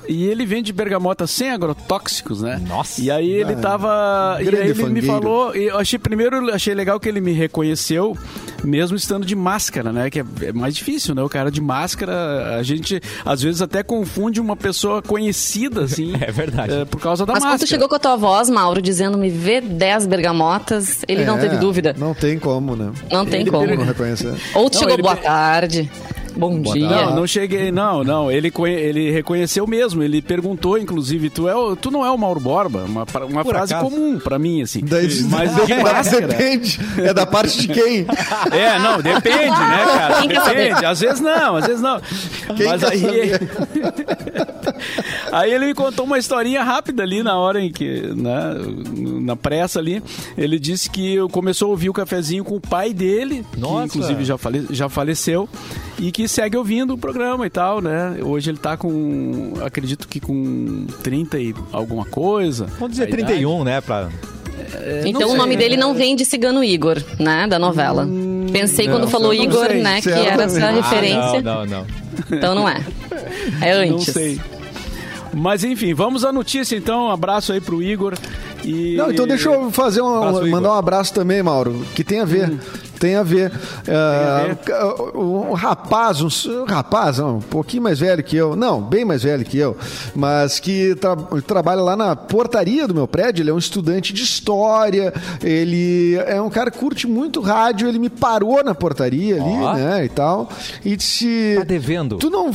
E ele vende bergamota sem agrotóxicos, né? Nossa. E aí ele tava. E aí ele me fangueiro. falou. e Eu achei primeiro, achei legal que ele me reconheceu, mesmo estando de máscara, né? Que é, é mais difícil, né? O cara de máscara, a gente às vezes até confunde uma pessoa conhecida, assim. [laughs] É verdade. é, por causa da Mas quando máscara. tu chegou com a tua voz, Mauro, dizendo me vê 10 bergamotas, ele não É, teve dúvida. Não tem como, né? Não tem Ele como. Não reconhecer. Ou tu Não, chegou ele boa tarde, bom dia. Não, não cheguei, não, não. Ele, ele reconheceu mesmo. Ele perguntou, inclusive, tu, é o- tu não é o Mauro Borba? Uma, uma Por frase acaso. comum pra mim, assim. Daí, Mas [laughs] de máscara. depende. É da parte de quem? É, não, depende, né, cara? Depende. Às vezes não, às vezes não. Quem Mas aí. saber? [laughs] aí ele me contou uma historinha rápida ali na hora em que, né, na pressa ali, ele disse que começou a ouvir o cafezinho com o pai dele, Nossa. que inclusive já, fale, já faleceu, e que segue ouvindo o programa e tal, né? Hoje ele tá com, acredito que com 30 e alguma coisa. Vamos dizer A idade. 31, né? Pra... Então não o nome dele não vem de Cigano Igor, né? Da novela. Pensei quando falou não Igor, sei, né? Que era essa certamente. referência. Ah, não, não, não. Então não é. É Não antes. sei. Mas enfim, vamos à notícia então. Um abraço aí pro Igor. E... Não, então deixa eu fazer um, Abraço, Igor. mandar um abraço também, Mauro, que tem a ver. Tem a ver. Ah, um rapaz, um, rapaz, um pouquinho mais velho que eu, não, bem mais velho que eu, mas que tra- trabalha lá na portaria do meu prédio. Ele é um estudante de história, ele é um cara que curte muito rádio. Ele me parou na portaria ali, Ó. né, e tal, e disse: Tá devendo. Tu não,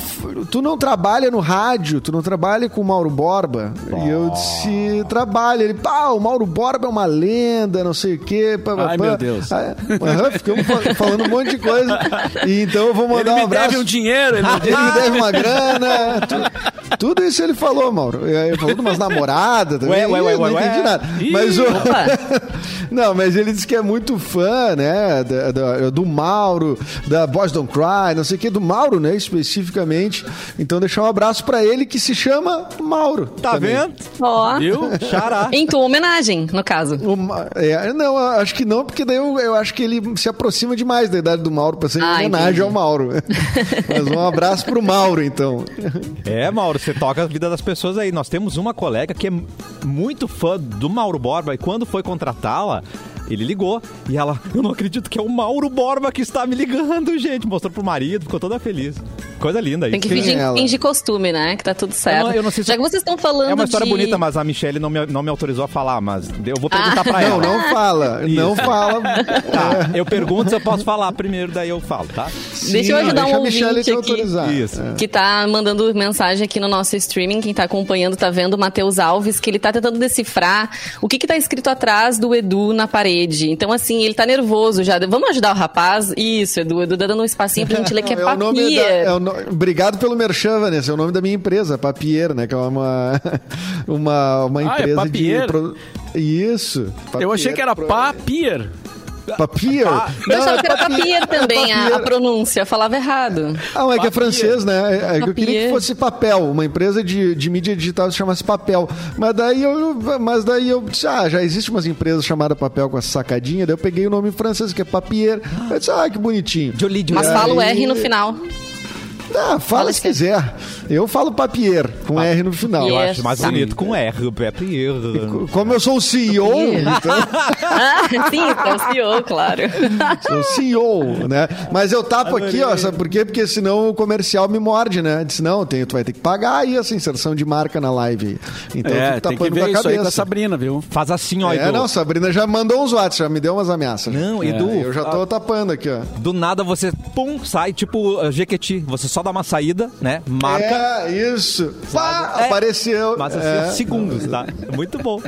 tu não trabalha no rádio, tu não trabalha com o Mauro Borba. E eu disse, trabalha. Ele, pá, o Mauro Borba é uma lenda, não sei o quê. Pá, Ai, pá. meu Deus. Ah, aham, ficamos fa- falando um monte de coisa. E então eu vou Ele mandar me um abraço. deve um dinheiro, ele me [laughs] Ele me deve uma grana. tu- tudo isso ele falou, Mauro. Ele falou de umas namoradas também. Ué, ué, ué, Ih, não ué, entendi ué. nada. Ih, Mas o... [laughs] Não, mas ele disse que é muito fã, né? da- da- do Mauro, da Boys Don't Cry, não sei o que, do Mauro, né? Especificamente. Então deixar um abraço pra ele que se chama Mauro. Tá também. vendo? Ó. Viu? Xará. Em tua homenagem, no caso. O Ma- é, não, acho que não, porque daí eu, eu acho que ele se aproxima demais da idade do Mauro pra ser em Ah, homenagem entendi. ao Mauro. [laughs] Mas um abraço pro Mauro, então. É, Mauro, você toca a vida das pessoas aí. Nós temos uma colega que é muito fã do Mauro Borba e quando foi contratá-la, ele ligou e ela, [laughs] eu não acredito que é o Mauro Borba que está me ligando, gente. Mostrou pro marido, ficou toda feliz. Coisa linda Tem que fingir, fingir costume, né? Que tá tudo certo. eu não sei se- Já que vocês estão falando É uma história de... bonita, mas a Michelle não me, não me autorizou a falar, mas eu vou perguntar Ah. pra Não, ela. não fala. Não fala. Tá, eu pergunto se eu posso falar primeiro, daí eu falo, tá? Deixa eu ajudar deixa um a Michelle ouvinte te aqui. autorizar. Isso. É. que tá mandando mensagem aqui no nosso streaming. Quem tá acompanhando tá vendo o Matheus Alves, que ele tá tentando decifrar o que que tá escrito atrás do Edu na parede. Então, assim, ele tá nervoso já. Vamos ajudar o rapaz? Isso, Edu. Edu tá dando um espacinho pra gente ler que é, [laughs] É o nome da, papier. é o no- Obrigado pelo Merchan, Vanessa. É o nome da minha empresa, Papier, né? Que é uma, [laughs] uma, uma Ah, é empresa Papier? de. Isso. Eu achei que era Pro- papier. Papier? Eu achava que era papier. papier também, a, a pronúncia. Falava errado. Ah, mas é que é francês, né? É, Eu queria que fosse papel. Uma empresa de, de mídia digital se chamasse papel. Mas daí eu, mas daí eu disse, ah, já existe umas empresas chamadas papel com essa sacadinha. Daí eu peguei o nome francês, que é papier. Eu disse, ah, que bonitinho. Jolie, Mas aí- fala o R no final. Ah, fala Fala se é- quiser. Eu falo papier, com R no final. Eu acho mais Tá. bonito com R, Papier. Como eu sou o CEO, então... [laughs] Ah, sim, então CEO, claro. [laughs] Sou CEO, né? Mas eu tapo aqui, ó, sabe por quê? Porque senão o comercial me morde, né? Disse, não, tem, tu vai ter que pagar aí essa inserção de marca na live. Então eu é, fico tem que tapando ver com a isso aí cabeça. com a Sabrina, viu? Faz assim, ó, É, Edu. não, Sabrina já mandou uns watts, já me deu umas ameaças. Não, Edu, Eu já tô ah, tapando aqui, ó. Do nada você, pum, sai, tipo uh, Jequiti. Você só dá uma saída, né? Marca. É, isso. Pá, É. apareceu. Mas assim, é. segundos, tá? Muito bom.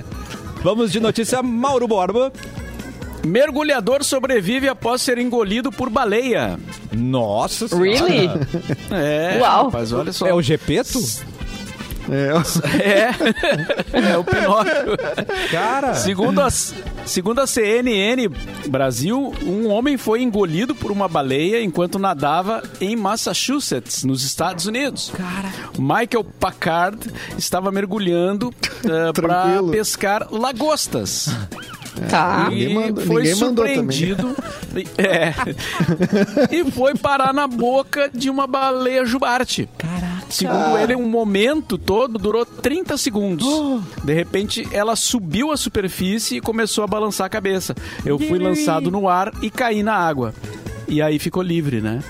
Vamos de notícia Mauro Borba. Mergulhador sobrevive após ser engolido por baleia. Nossa senhora. Really? É, Uau. rapaz, olha só. É o Gepeto? É. [laughs] É, é o Pinóquio. Cara. Segundo a, segundo a CNN Brasil, um homem foi engolido por uma baleia enquanto nadava em Massachusetts, nos Estados Unidos. Michael Packard estava mergulhando [laughs] para Tranquilo. pescar lagostas. Tá. Ninguém E mandou- foi surpreendido. [laughs] É. e foi parar na boca de uma baleia jubarte. Caraca. Segundo ele, um momento todo durou 30 segundos. De repente, ela subiu à superfície e começou a balançar a cabeça. Eu fui lançado no ar e caí na água. E aí ficou livre, né?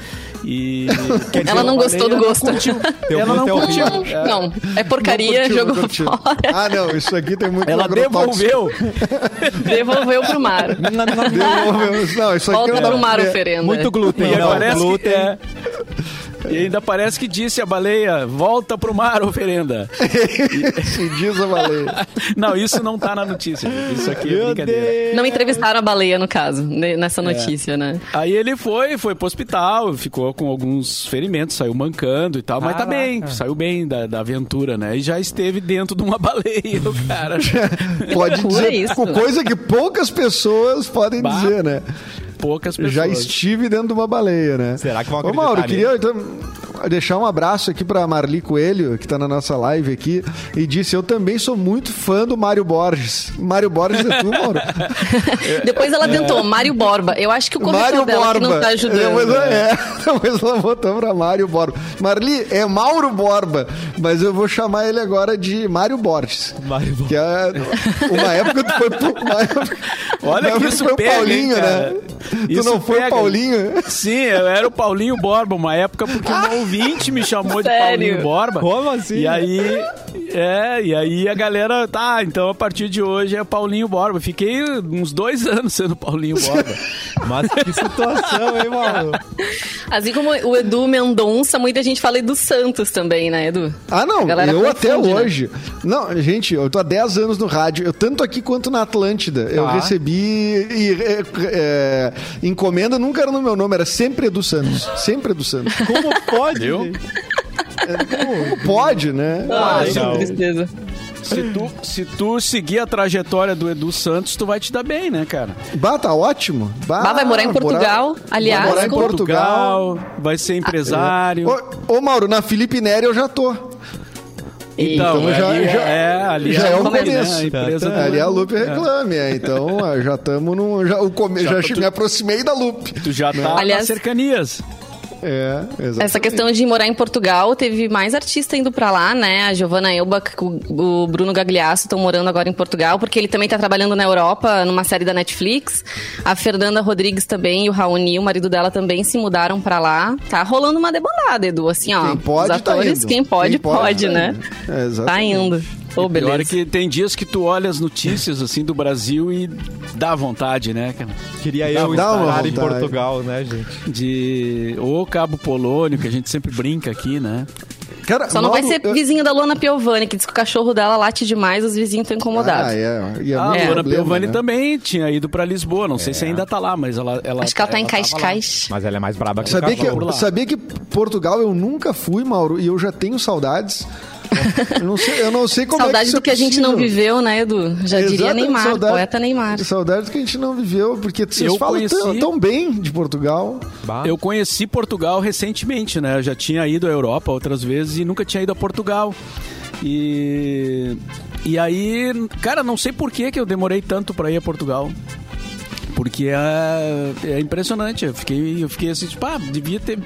E [laughs] Ela não a gostou do gosto. curtiu. [laughs] Teu Ela não é curtiu. horrível. Não, não. É porcaria, Não curtiu, jogou não curtiu. fora. Ah, não, isso aqui tem muito Ela devolveu. [laughs] Devolveu pro mar. Devolveu. Não, isso aqui Volta não dá pro mar, pra- oferenda. Muito glúten. E não, parece glúten. que, é, e ainda parece que disse a baleia, volta pro mar, oferenda. [laughs] Se diz a baleia. [laughs] Não, isso não tá na notícia. Isso aqui é Meu brincadeira. Deus. Não entrevistaram a baleia, no caso, ne- É. nessa notícia, né? Aí ele foi, foi pro hospital, ficou com alguns ferimentos, saiu mancando e tal, mas tá Caraca. bem, saiu bem da, da aventura, né? E já esteve dentro de uma [laughs] baleia, o cara. Pode dizer isso. com coisa que poucas pessoas podem Bah. dizer, né? Poucas pessoas. Já estive dentro de uma baleia, né? Será que vão Ô, Mauro, acreditar queria. então, deixar um abraço aqui pra Marli Coelho, que tá na nossa live aqui, e disse: Eu também sou muito fã do Mário Borges. Mário Borges é tu, Mauro? [laughs] Depois ela tentou, Mário Borba. Eu acho que o corretor Mário dela que Borba. não tá ajudando. Depois, é, depois [laughs] ela botou pra Mário Borba. Marli, é Mauro Borba, mas eu vou chamar ele agora de Mário Borges. Mário Borges. Que é uma época tu foi uma época, Olha uma que época isso tu foi o pega, hein, Paulinho, né? [laughs] tu Isso não foi pega. o Paulinho? [laughs] Sim, eu era o Paulinho Borba, uma época, porque um ouvinte me chamou de [laughs] Sério? Paulinho Borba. Como assim? E aí, é, e aí a galera, tá, então a partir de hoje é Paulinho Borba. Fiquei uns dois anos sendo Paulinho Borba. Mas que situação, hein, Mauro? Assim como o Edu Mendonça, muita gente fala Edu Santos também, né, Edu? Ah, não, eu até né? hoje. Não, gente, eu tô há 10 anos no rádio, eu tanto aqui quanto na Atlântida. Eu Tá. recebi e, é, encomenda, nunca era no meu nome, era sempre Edu Santos. Sempre Edu Santos. Como pode? Viu? gente? Pode, né? Ai, legal. que tristeza. Se tu, se tu seguir a trajetória do Edu Santos, tu vai te dar bem, né, cara? Bah, tá ótimo. Bah, Bah, vai morar em Portugal, aliás, Vai morar em com- Portugal. vai ser empresário. Ô, ô, Mauro, na Felipe Neri eu já tô. Então, Então já- ali, já- é, ali já a é o começo. Né, a empresa do- Ali é a Lupe reclame, é. Então já estamos no. Já, o come, já, Já tu- me aproximei da Lupe. Tu já tá Aliás- nas cercanias. É, exatamente. Essa questão de morar em Portugal, teve mais artista indo pra lá, né? A Giovanna Elbach, o o Bruno Gagliasso estão morando agora em Portugal, porque ele também tá trabalhando na Europa, numa série da Netflix. A Fernanda Rodrigues também e o Raoni, o marido dela, também se mudaram pra lá. Tá rolando uma debandada, Edu, assim, ó. Quem pode, os tá atores, indo. quem pode, Quem pode, pode, tá né? indo. É, tá exatamente. Ô, Pior é beleza. que tem dias que tu olha as notícias assim do Brasil e dá vontade, né, cara? Queria Dá- eu estar em. Portugal, né, gente? De ou Cabo Polônio, que a gente sempre brinca aqui, né? Cara, Só não vai Mauro, ser eu- vizinho da Luana Piovani, que diz que o cachorro dela late demais, os vizinhos estão incomodados. Ah, é. E é A muito Luana Piovani né? também tinha ido pra Lisboa, não sei se ainda tá lá, mas ela... ela Acho que ela tá em tava lá. Cascais. Mas ela é mais braba que Sabia o que, lá. sabia que Portugal eu nunca fui, Mauro, e eu já tenho saudades. Eu não sei, eu não sei como é que Saudade isso do que é a gente não viveu, né, Edu? Já diria Exatamente, Neymar, saudade- poeta Neymar. Saudades que a gente não viveu, porque vocês Eu falam tão, conheci- tão bem de Portugal. Bah. Eu conheci Portugal recentemente, né? Eu já tinha ido à Europa outras vezes e nunca tinha ido a Portugal. E e aí, cara, não sei por que que eu demorei tanto pra ir a Portugal. Porque é, é impressionante. Eu fiquei, eu fiquei assim, tipo, ah, devia ter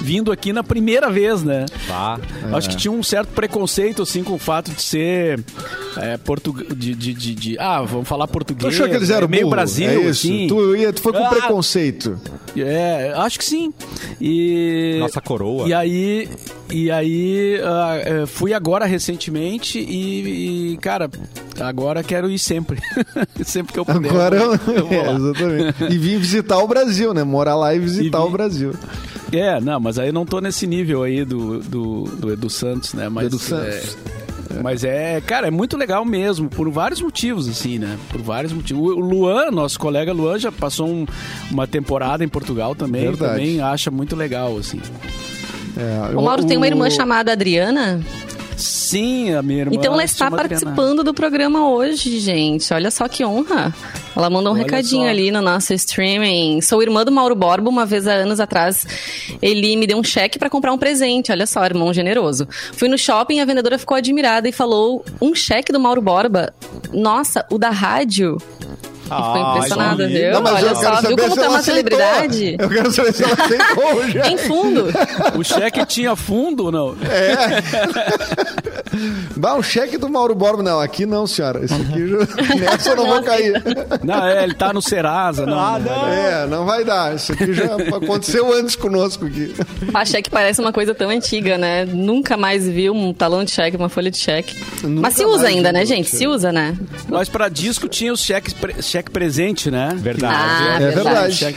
vindo aqui na primeira vez, né? Bah. Acho que tinha um certo preconceito, assim, com o fato de ser é, português. De, de, de, de- ah, vamos falar Tu português. achou que eles eram é meio burro? Brasil, é isso. assim. Tu, ia, tu foi com Ah. preconceito. É, acho que sim. E Nossa coroa. E aí, e aí eh, fui agora recentemente e, e, cara, agora quero ir sempre. [laughs] sempre que eu puder. Agora, eu eu vou [laughs] é, lá. exatamente. E vim visitar o Brasil, né? Morar lá e visitar E o Brasil. É, não, mas aí eu não tô nesse nível aí do, do, do Edu Santos, né? Mas, Edu Santos. É, mas é, cara, é muito legal mesmo, por vários motivos, assim, né? Por vários motivos. O Luan, nosso colega Luan, já passou um- uma temporada em Portugal também. Verdade. Também acha muito legal, assim. É, O Mauro tem uma irmã o- chamada Adriana. Sim, a minha irmã. Então ela está participando do programa hoje, gente. Olha só que honra. Ela mandou um Olha recadinho só. ali no nosso streaming. Sou irmã do Mauro Borba. Uma vez há anos atrás, ele me deu um cheque para comprar um presente. Olha só, irmão generoso. Fui no shopping, a vendedora ficou admirada e falou: um cheque do Mauro Borba. Nossa, o da rádio. E ficou Ah, impressionada, viu? Não, mas Olha só, viu como tá uma aceitou. celebridade? Eu quero saber se ela aceitou [laughs] já. Em fundo. O cheque tinha fundo ou não? [laughs] Bah, um cheque do Mauro Borba. Não, aqui não, senhora. Esse aqui, já... [laughs] [laughs] nessa eu não vou cair. Não, é, ele tá no Serasa. Não, Ah, não vai não. dar. É, não vai dar. Isso aqui já aconteceu antes conosco aqui. A cheque parece uma coisa tão antiga, né? Nunca mais viu um talão de cheque, uma folha de cheque. Nunca Mas se usa ainda, vi né, gente? Se usa, né? Mas pra disco tinha os cheques pre- cheque presente, né? Verdade. Ah, É verdade. verdade.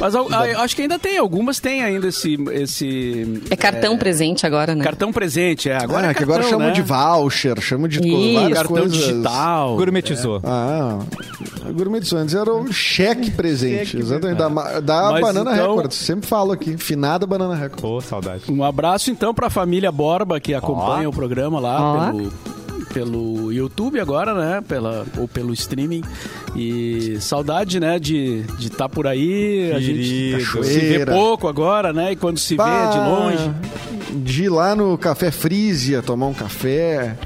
Mas eu, eu acho que ainda tem, algumas têm ainda esse, esse É cartão presente agora, né? cartão presente. É, agora Ah, é que agora chamam né? de voucher, chamam de Isso. várias cartão coisas. digital. Gourmetizou. Ah, gourmetizou. Antes era o cheque presente. Cheque, exatamente. Da, ma- da Mas Banana então- Records. Sempre falo aqui. Finada Banana Records. Pô, saudade. Um abraço então pra família Borba que acompanha Ó. o programa lá Ó. pelo, pelo YouTube agora, né? Pela, ou pelo streaming. E saudade, né, de estar tá por aí. A gente Querido. se vê Cachoeira. pouco agora, né? E quando se vê é de Bah, longe. de ir lá no Café Frisia, tomar um café.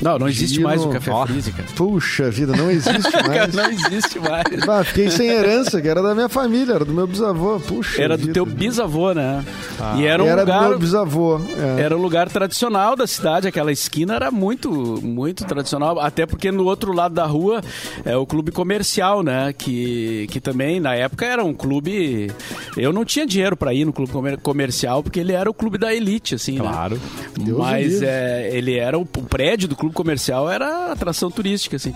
Não, não existe mais o café cara. Puxa vida, não existe [laughs] mais. não existe mais. Ah, fiquei sem herança, que era da minha família, era do meu bisavô. Puxa Era do vida. teu bisavô, né? E era um Era do lugar meu bisavô. é. Era um lugar tradicional da cidade, aquela esquina era muito, muito tradicional, até porque no outro lado da rua é o clube comercial, né? Que, que também na época era um clube. Eu não tinha dinheiro para ir no clube comer- comercial porque ele era o clube da elite, assim, né? Claro. O Mas é, ele era o, o prédio do clube comercial era atração turística, assim.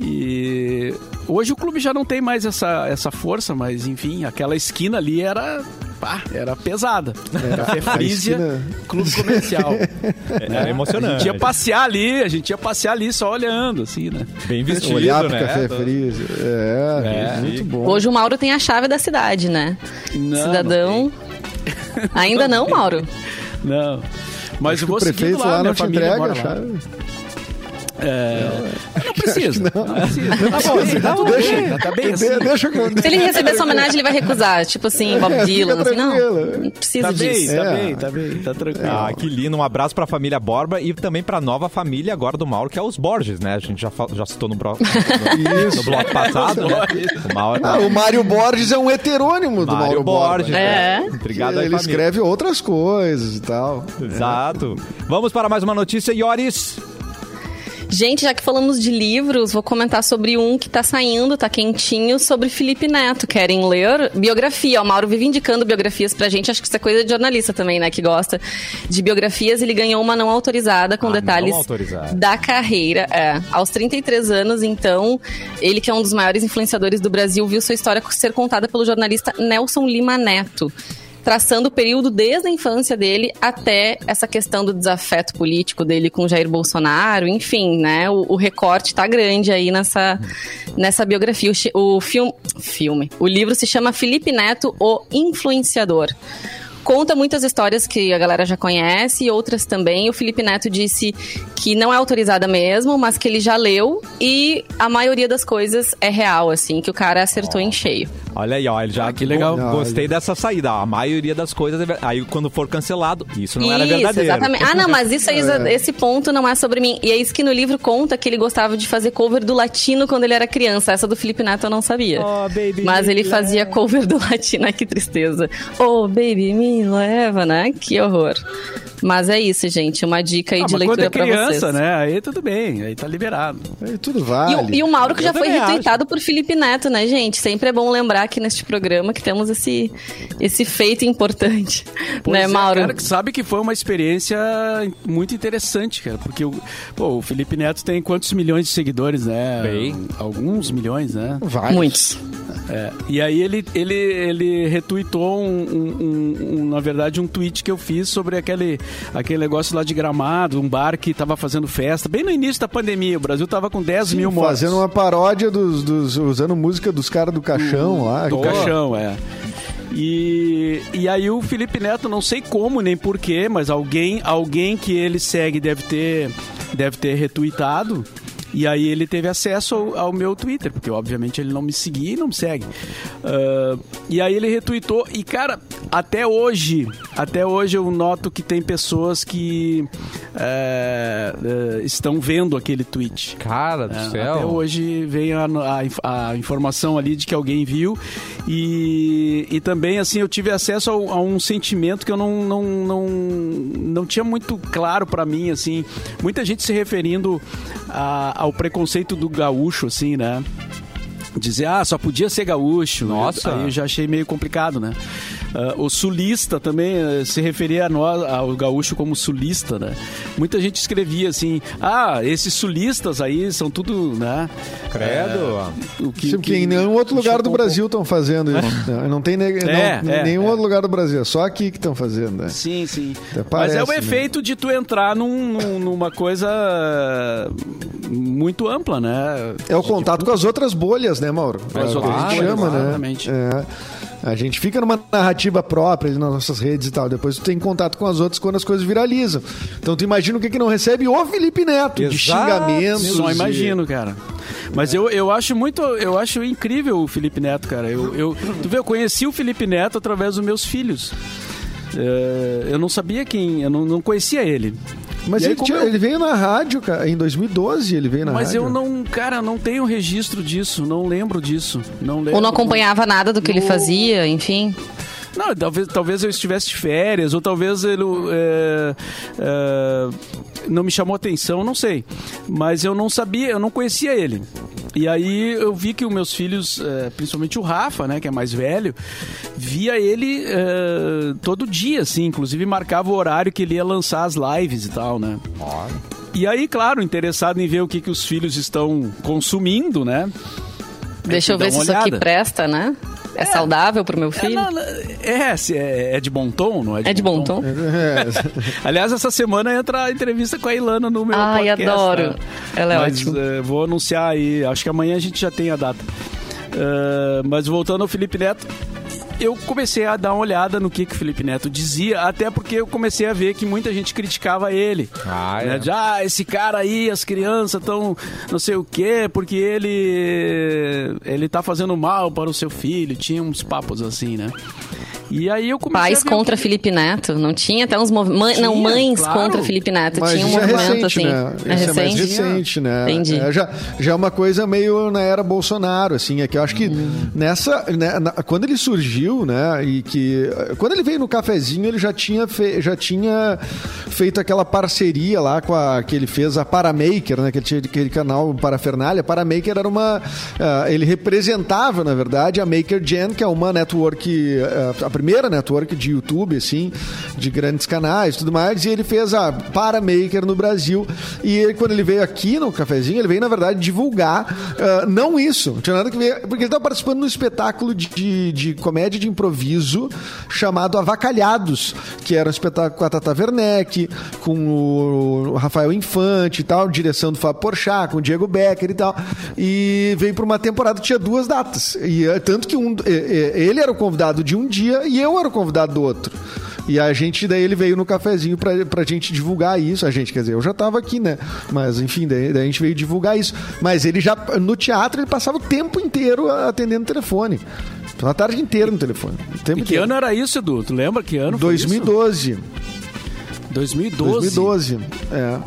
E hoje o clube já não tem mais essa, essa força, mas enfim, aquela esquina ali era. pá, era pesada. Café a Frisia, esquina- clube comercial. [laughs] Era emocionante. A gente ia passear ali, a gente ia passear ali só olhando, assim, né? Bem vestido, Olhar pro né? Café Frisia. É, É. muito bom. Hoje o Mauro tem a chave da cidade, né? Não, Cidadão. Ainda não, [laughs] Mauro? Não. Mas Acho eu vou o prefeito lá, lá não te família entrega a chave. É, não precisa. Não, precisa. Tá bom, tá tudo Deixa- bem, tá bem assim. De- Deixa que eu... Se ele receber essa homenagem, ele vai recusar. Tipo assim, Bob É, fica Dylan. Assim, não, não precisa Tá bem, disso. tá É. bem, tá bem, tá tranquilo. Ah, que lindo. Um abraço pra família Borba e também pra nova família agora do Mauro, que é os Borges, né? A gente já, já citou no, bro... no, no bloco passado. né? O Mauro... Ah, o Mário Borges é um heterônimo do Mário Mauro Borges. É. né? Obrigado aí, ele família. escreve outras coisas e tal. Exato. Vamos para mais uma notícia, Ioris. Gente, já que falamos de livros, vou comentar sobre um que tá saindo, tá quentinho, sobre Felipe Neto. Querem ler? Biografia. O Mauro vive indicando biografias pra gente. Acho que isso é coisa de jornalista também, né? Que gosta de biografias. Ele ganhou uma não autorizada com Ah, detalhes autorizada. da carreira. É. Aos 33 anos, então, ele que é um dos maiores influenciadores do Brasil, viu sua história ser contada pelo jornalista Nelson Lima Neto traçando o período desde a infância dele até essa questão do desafeto político dele com Jair Bolsonaro, enfim, né? O, o recorte tá grande aí nessa, nessa biografia. O, o filme, filme, o livro se chama Felipe Neto, o Influenciador. Conta muitas histórias que a galera já conhece e outras também. O Felipe Neto disse que não é autorizada mesmo, mas que ele já leu e a maioria das coisas é real, assim, que o cara acertou em cheio. Olha aí, ó, ele já Ah, que legal. Go- Gostei dessa saída. ó. A maioria das coisas, é aí quando for cancelado, isso não era Isso, verdadeiro. exatamente. Ah, não, mas isso aí, esse ponto não é sobre mim. E é isso que no livro conta que ele gostava de fazer cover do latino quando ele era criança. Essa do Felipe Neto eu não sabia. Oh, baby, mas ele me fazia cover do latino. Ai, que tristeza. Oh, baby, me leva, né? Que horror. Mas é isso, gente. Uma dica aí Ah, de leitura é pra criança, vocês. né? Aí tudo bem, aí tá liberado. Aí tudo E, vale. o- e o Mauro que Eu já foi retweetado por Felipe Neto, né, gente? Sempre é bom lembrar aqui neste programa que temos esse, esse feito importante. Pois né, é, Mauro? Cara, que sabe que foi uma experiência muito interessante, cara. Porque o, pô, o Felipe Neto tem quantos milhões de seguidores, né? Bem. Alguns milhões, né? Vários. Muitos. É, e aí ele, ele, ele retweetou, um, um- um- um- na verdade, um tweet que eu fiz sobre aquele, aquele negócio lá de Gramado, um bar que tava fazendo festa, bem no início da pandemia. O Brasil tava com 10 mil mortos. Fazendo uma paródia dos, dos- usando música dos caras do caixão lá. Do caixão, é. E, e aí o Felipe Neto, não sei como nem porquê, mas alguém, alguém que ele segue deve ter, deve ter retweetado. E aí ele teve acesso ao, ao meu Twitter, porque obviamente ele não me seguia e não me segue. Ah, e aí ele retweetou, e cara, até hoje, até hoje eu noto que tem pessoas que é, é, estão vendo aquele tweet. Cara do É, céu. Até hoje vem a, a a informação ali de que alguém viu e, e também assim eu tive acesso ao- a, um sentimento que eu não, não, não, não tinha muito claro pra mim assim. Muita gente se referindo a- ao preconceito do gaúcho assim né? Dizer ah só podia ser gaúcho. Nossa. aí eu já achei meio complicado né Ah, o sulista também eh, se referia a nós, ao gaúcho como sulista, né? Muita gente escrevia assim: ah, esses sulistas aí são tudo, né? Credo. É, o que, Sim, porque em nenhum outro lugar do Brasil estão fazendo isso. [laughs] Não, Não tem ne- não, É, é, nenhum é. outro lugar do Brasil. é Só aqui que estão fazendo. Né? Sim, sim. Até Mas é o parece, né? efeito de tu entrar num- num- numa coisa muito ampla, né? É o contato com as outras bolhas, né, Mauro? As é o que outras a gente bolhas, chama, né? exatamente. É. A gente fica numa narrativa própria nas nossas redes e tal. Depois tu tem contato com as outras quando as coisas viralizam. Então tu imagina o que, que não recebe o Felipe Neto de Exato. xingamentos. Só imagino, cara. Mas eu, eu acho muito, eu acho incrível o Felipe Neto, cara. Eu, eu, tu vê, eu conheci o Felipe Neto através dos meus filhos. É, eu não sabia quem, eu não, não conhecia ele. Mas aí, ele, como tinha- eu- ele veio na rádio, cara, em 2012 ele veio na Mas rádio. eu não, cara, não tenho registro disso, não lembro disso. Não lembro. Ou não acompanhava nada do que ele No- fazia, enfim. Não, talvez, talvez eu estivesse de férias, ou talvez ele é, é, não me chamou atenção, não sei. Mas eu não sabia, eu não conhecia ele. E aí eu vi que os meus filhos, é, principalmente o Rafa, né, que é mais velho, via ele é, todo dia, assim, inclusive marcava o horário que ele ia lançar as lives e tal, né? E aí, claro, interessado em ver o que, que os filhos estão consumindo, né? Deixa eu ver se uma isso aqui olhada. presta, né? É, saudável pro meu É, filho? é, se é, é de bom tom, não é de, É de bom tom? É, [laughs] Aliás, essa semana entra a entrevista com a Ilana no meu Ai, podcast. adoro. né? Ela é Mas, ótima. eh, vou anunciar aí, acho que amanhã a gente já tem a data. Eh, mas voltando ao Felipe Neto, eu comecei a dar uma olhada no que, que o Felipe Neto dizia, até porque eu comecei a ver que muita gente criticava ele. Ah, né? é. De, ah, esse cara aí, as crianças estão não sei o quê, porque ele ele tá fazendo mal para o seu filho. Tinha uns papos assim, né? E aí eu comecei Pais contra que- Felipe Neto. Não tinha até uns movimentos. Não, mães claro. contra Felipe Neto. Mas tinha um é movimento recente, assim. né? É Isso é mais recente? recente, né? Entendi. É, já, já é uma coisa meio na era Bolsonaro, assim. É que eu acho que Hum. nessa... né, na- quando ele surgiu, né? E que... Quando ele veio no cafezinho, ele já tinha, fe- já tinha feito aquela parceria lá com a... Que ele fez a Paramaker, né? Que ele tinha aquele canal Parafernália. A Paramaker era uma... ah, ele representava, na verdade, a Maker Gen, que é uma network... a primeira network de YouTube, assim, de grandes canais e tudo mais, e ele fez a Paramaker no Brasil. E ele, quando ele veio aqui no cafezinho, ele veio, na verdade, divulgar ah, não isso, não tinha nada que ver, porque ele estava participando de um espetáculo de, de, de comédia de improviso chamado Avacalhados, que era um espetáculo com a Tata Werneck, com o Rafael Infante e tal, direção do Fábio Porchat, com o Diego Becker e tal. E veio para uma temporada que tinha duas datas. E eh, tanto que um, eh, eh, ele era o convidado de um dia e eu era o convidado do outro. E a gente, daí ele veio no cafezinho pra, pra gente divulgar isso. A gente, quer dizer, eu já tava aqui, né? Mas enfim, daí, daí a gente veio divulgar isso. Mas ele já, no teatro, ele passava o tempo inteiro atendendo o telefone. A tarde inteira no telefone. O tempo E que inteiro. ano era isso, Edu? Tu lembra que ano foi isso? 2012. 2012. 2012. É.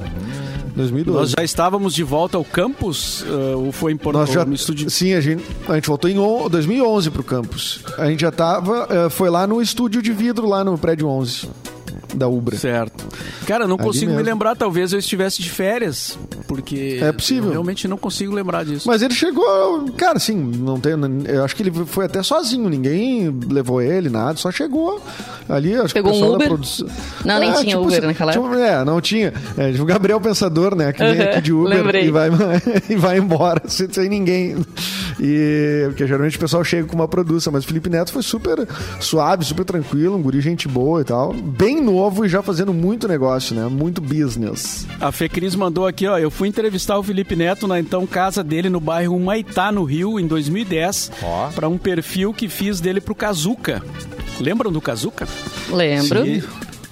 2012. Nós já estávamos de volta ao campus? eh, ou foi em Porto já, no estúdio? sim, a gente, a gente voltou em on- 2011 pro campus. A gente já tava, eh, foi lá no estúdio de vidro, lá no prédio 11 da Ubra. Certo. Cara, não Ali consigo me mesmo. lembrar. Talvez eu estivesse de férias. Porque. É possível. eu realmente não consigo lembrar disso. Mas ele chegou, cara, assim, não tem, eu acho que ele foi até sozinho, ninguém levou ele, nada, só chegou ali, acho Pegou que o um pessoal Uber? da produção. Não, nem tinha Uber assim, naquela tipo, É, não tinha. É, o Gabriel Pensador, né, que vem Uhum, aqui de Uber lembrei. e vai, [laughs] e vai embora sem, sem ninguém. E porque geralmente o pessoal chega com uma produção, mas o Felipe Neto foi super suave, super tranquilo, um guri gente boa e tal, bem novo e já fazendo muito negócio, né, muito business. A Fê Cris mandou aqui, ó. Eu fui entrevistar o Felipe Neto na então casa dele no bairro Humaitá, no Rio, em 2010, Ó. para um perfil que fiz dele pro Kazuca. Lembram do Kazuca? Lembro. E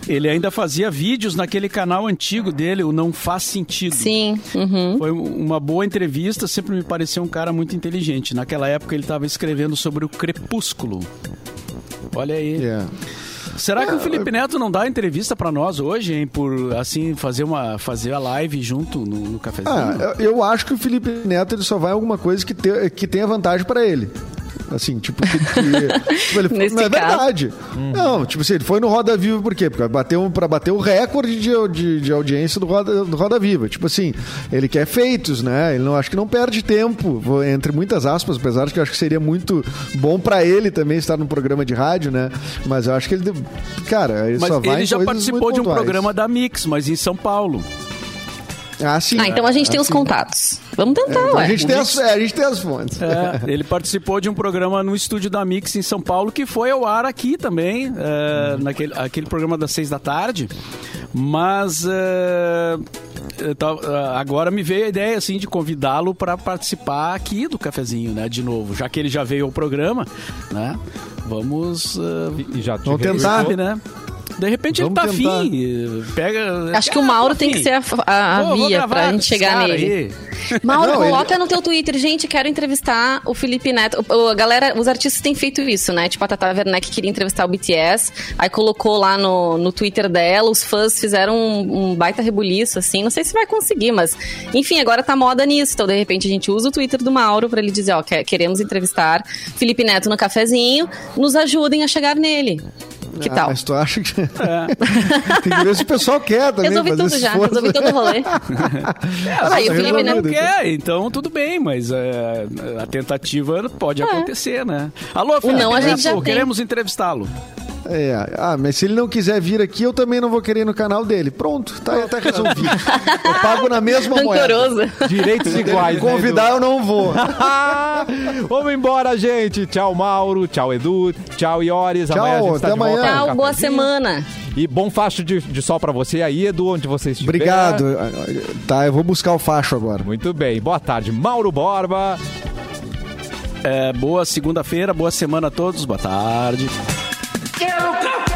Ele ainda fazia vídeos naquele canal antigo dele, o Não Faz Sentido. Sim. Uhum. Foi uma boa entrevista, sempre me pareceu um cara muito inteligente. Naquela época ele estava escrevendo sobre o Crepúsculo. Olha aí. Yeah. Será É, que o Felipe Neto não dá entrevista pra nós hoje, hein? Por, assim, fazer, uma, fazer a live junto no, no cafezinho? Ah, eu eu acho que o Felipe Neto ele só vai em alguma coisa que, te, que tenha vantagem pra ele. Assim, tipo, que, que- [laughs] tipo, ele, Nesse não é caso. verdade. Não, tipo assim, ele foi no Roda Viva por quê? Porque bateu, pra bater o recorde de, de, de audiência do Roda, do Roda Viva. Tipo assim, ele quer feitos, né? Ele não acho que não perde tempo, entre muitas aspas, apesar de que eu acho que seria muito bom pra ele também estar num programa de rádio, né? Mas eu acho que ele, cara, ele Mas só vai ele já participou muito de um pontuais. programa da Mix, mas em São Paulo. Ah, sim. Ah, então a gente tem os Assim. contatos. Vamos tentar, Então ué. a, gente tem Mix- as, é, a gente tem as fontes. É, ele participou de um programa no estúdio da Mix em São Paulo, que foi ao ar aqui também, é, naquele aquele programa das seis da tarde. Mas é, é, agora me veio a ideia assim de convidá-lo para participar aqui do cafezinho, né? De novo, já que ele já veio ao programa, né? Vamos, é, E já te Vamos tentar. né? De repente Vamos ele tá tentar. afim. Pega. Acho que Ah, o Mauro tá tem que ser a, a- a vou via pra gente chegar nele. aí. [laughs] Mauro, Não, ele- coloca no teu Twitter, gente, quero entrevistar o Felipe Neto. O- A galera, os artistas têm feito isso, né? Tipo, a Tata Werneck queria entrevistar o BTS, aí colocou lá no, no Twitter dela, os fãs fizeram um, um baita rebuliço, assim. Não sei se vai conseguir, mas... Enfim, agora tá moda nisso. Então, de repente, a gente usa o Twitter do Mauro pra ele dizer, ó, que- queremos entrevistar Felipe Neto no cafezinho, nos ajudem a chegar nele. Que Ah, tal? Mas tu acha que. É. [laughs] Tem que ver se o pessoal quer também. Resolvi fazer tudo esse já, esforço. resolvi todo o rolê. Aí [laughs] o Felipe não quer, então tudo bem, mas é, a tentativa pode acontecer, né? Alô, Felipe não a gente já tem. queremos entrevistá-lo. É, ah, mas se ele não quiser vir aqui, eu também não vou querer ir no canal dele. Pronto, tá, tá resolvido. Eu pago na mesma moeda. Direitos iguais. Me né, convidar, eu não vou. [laughs] Vamos embora, gente. Tchau, Mauro. Tchau, Edu. Tchau, Ioris. Tchau, amanhã a gente tá até de volta amanhã. Tchau, boa cafezinho. semana. E bom facho de, de sol pra você aí, Edu, onde você estiver. Obrigado. Tá, eu vou buscar o facho agora. Muito bem. Boa tarde, Mauro Borba. É, boa segunda-feira, boa semana a todos, boa tarde. Quero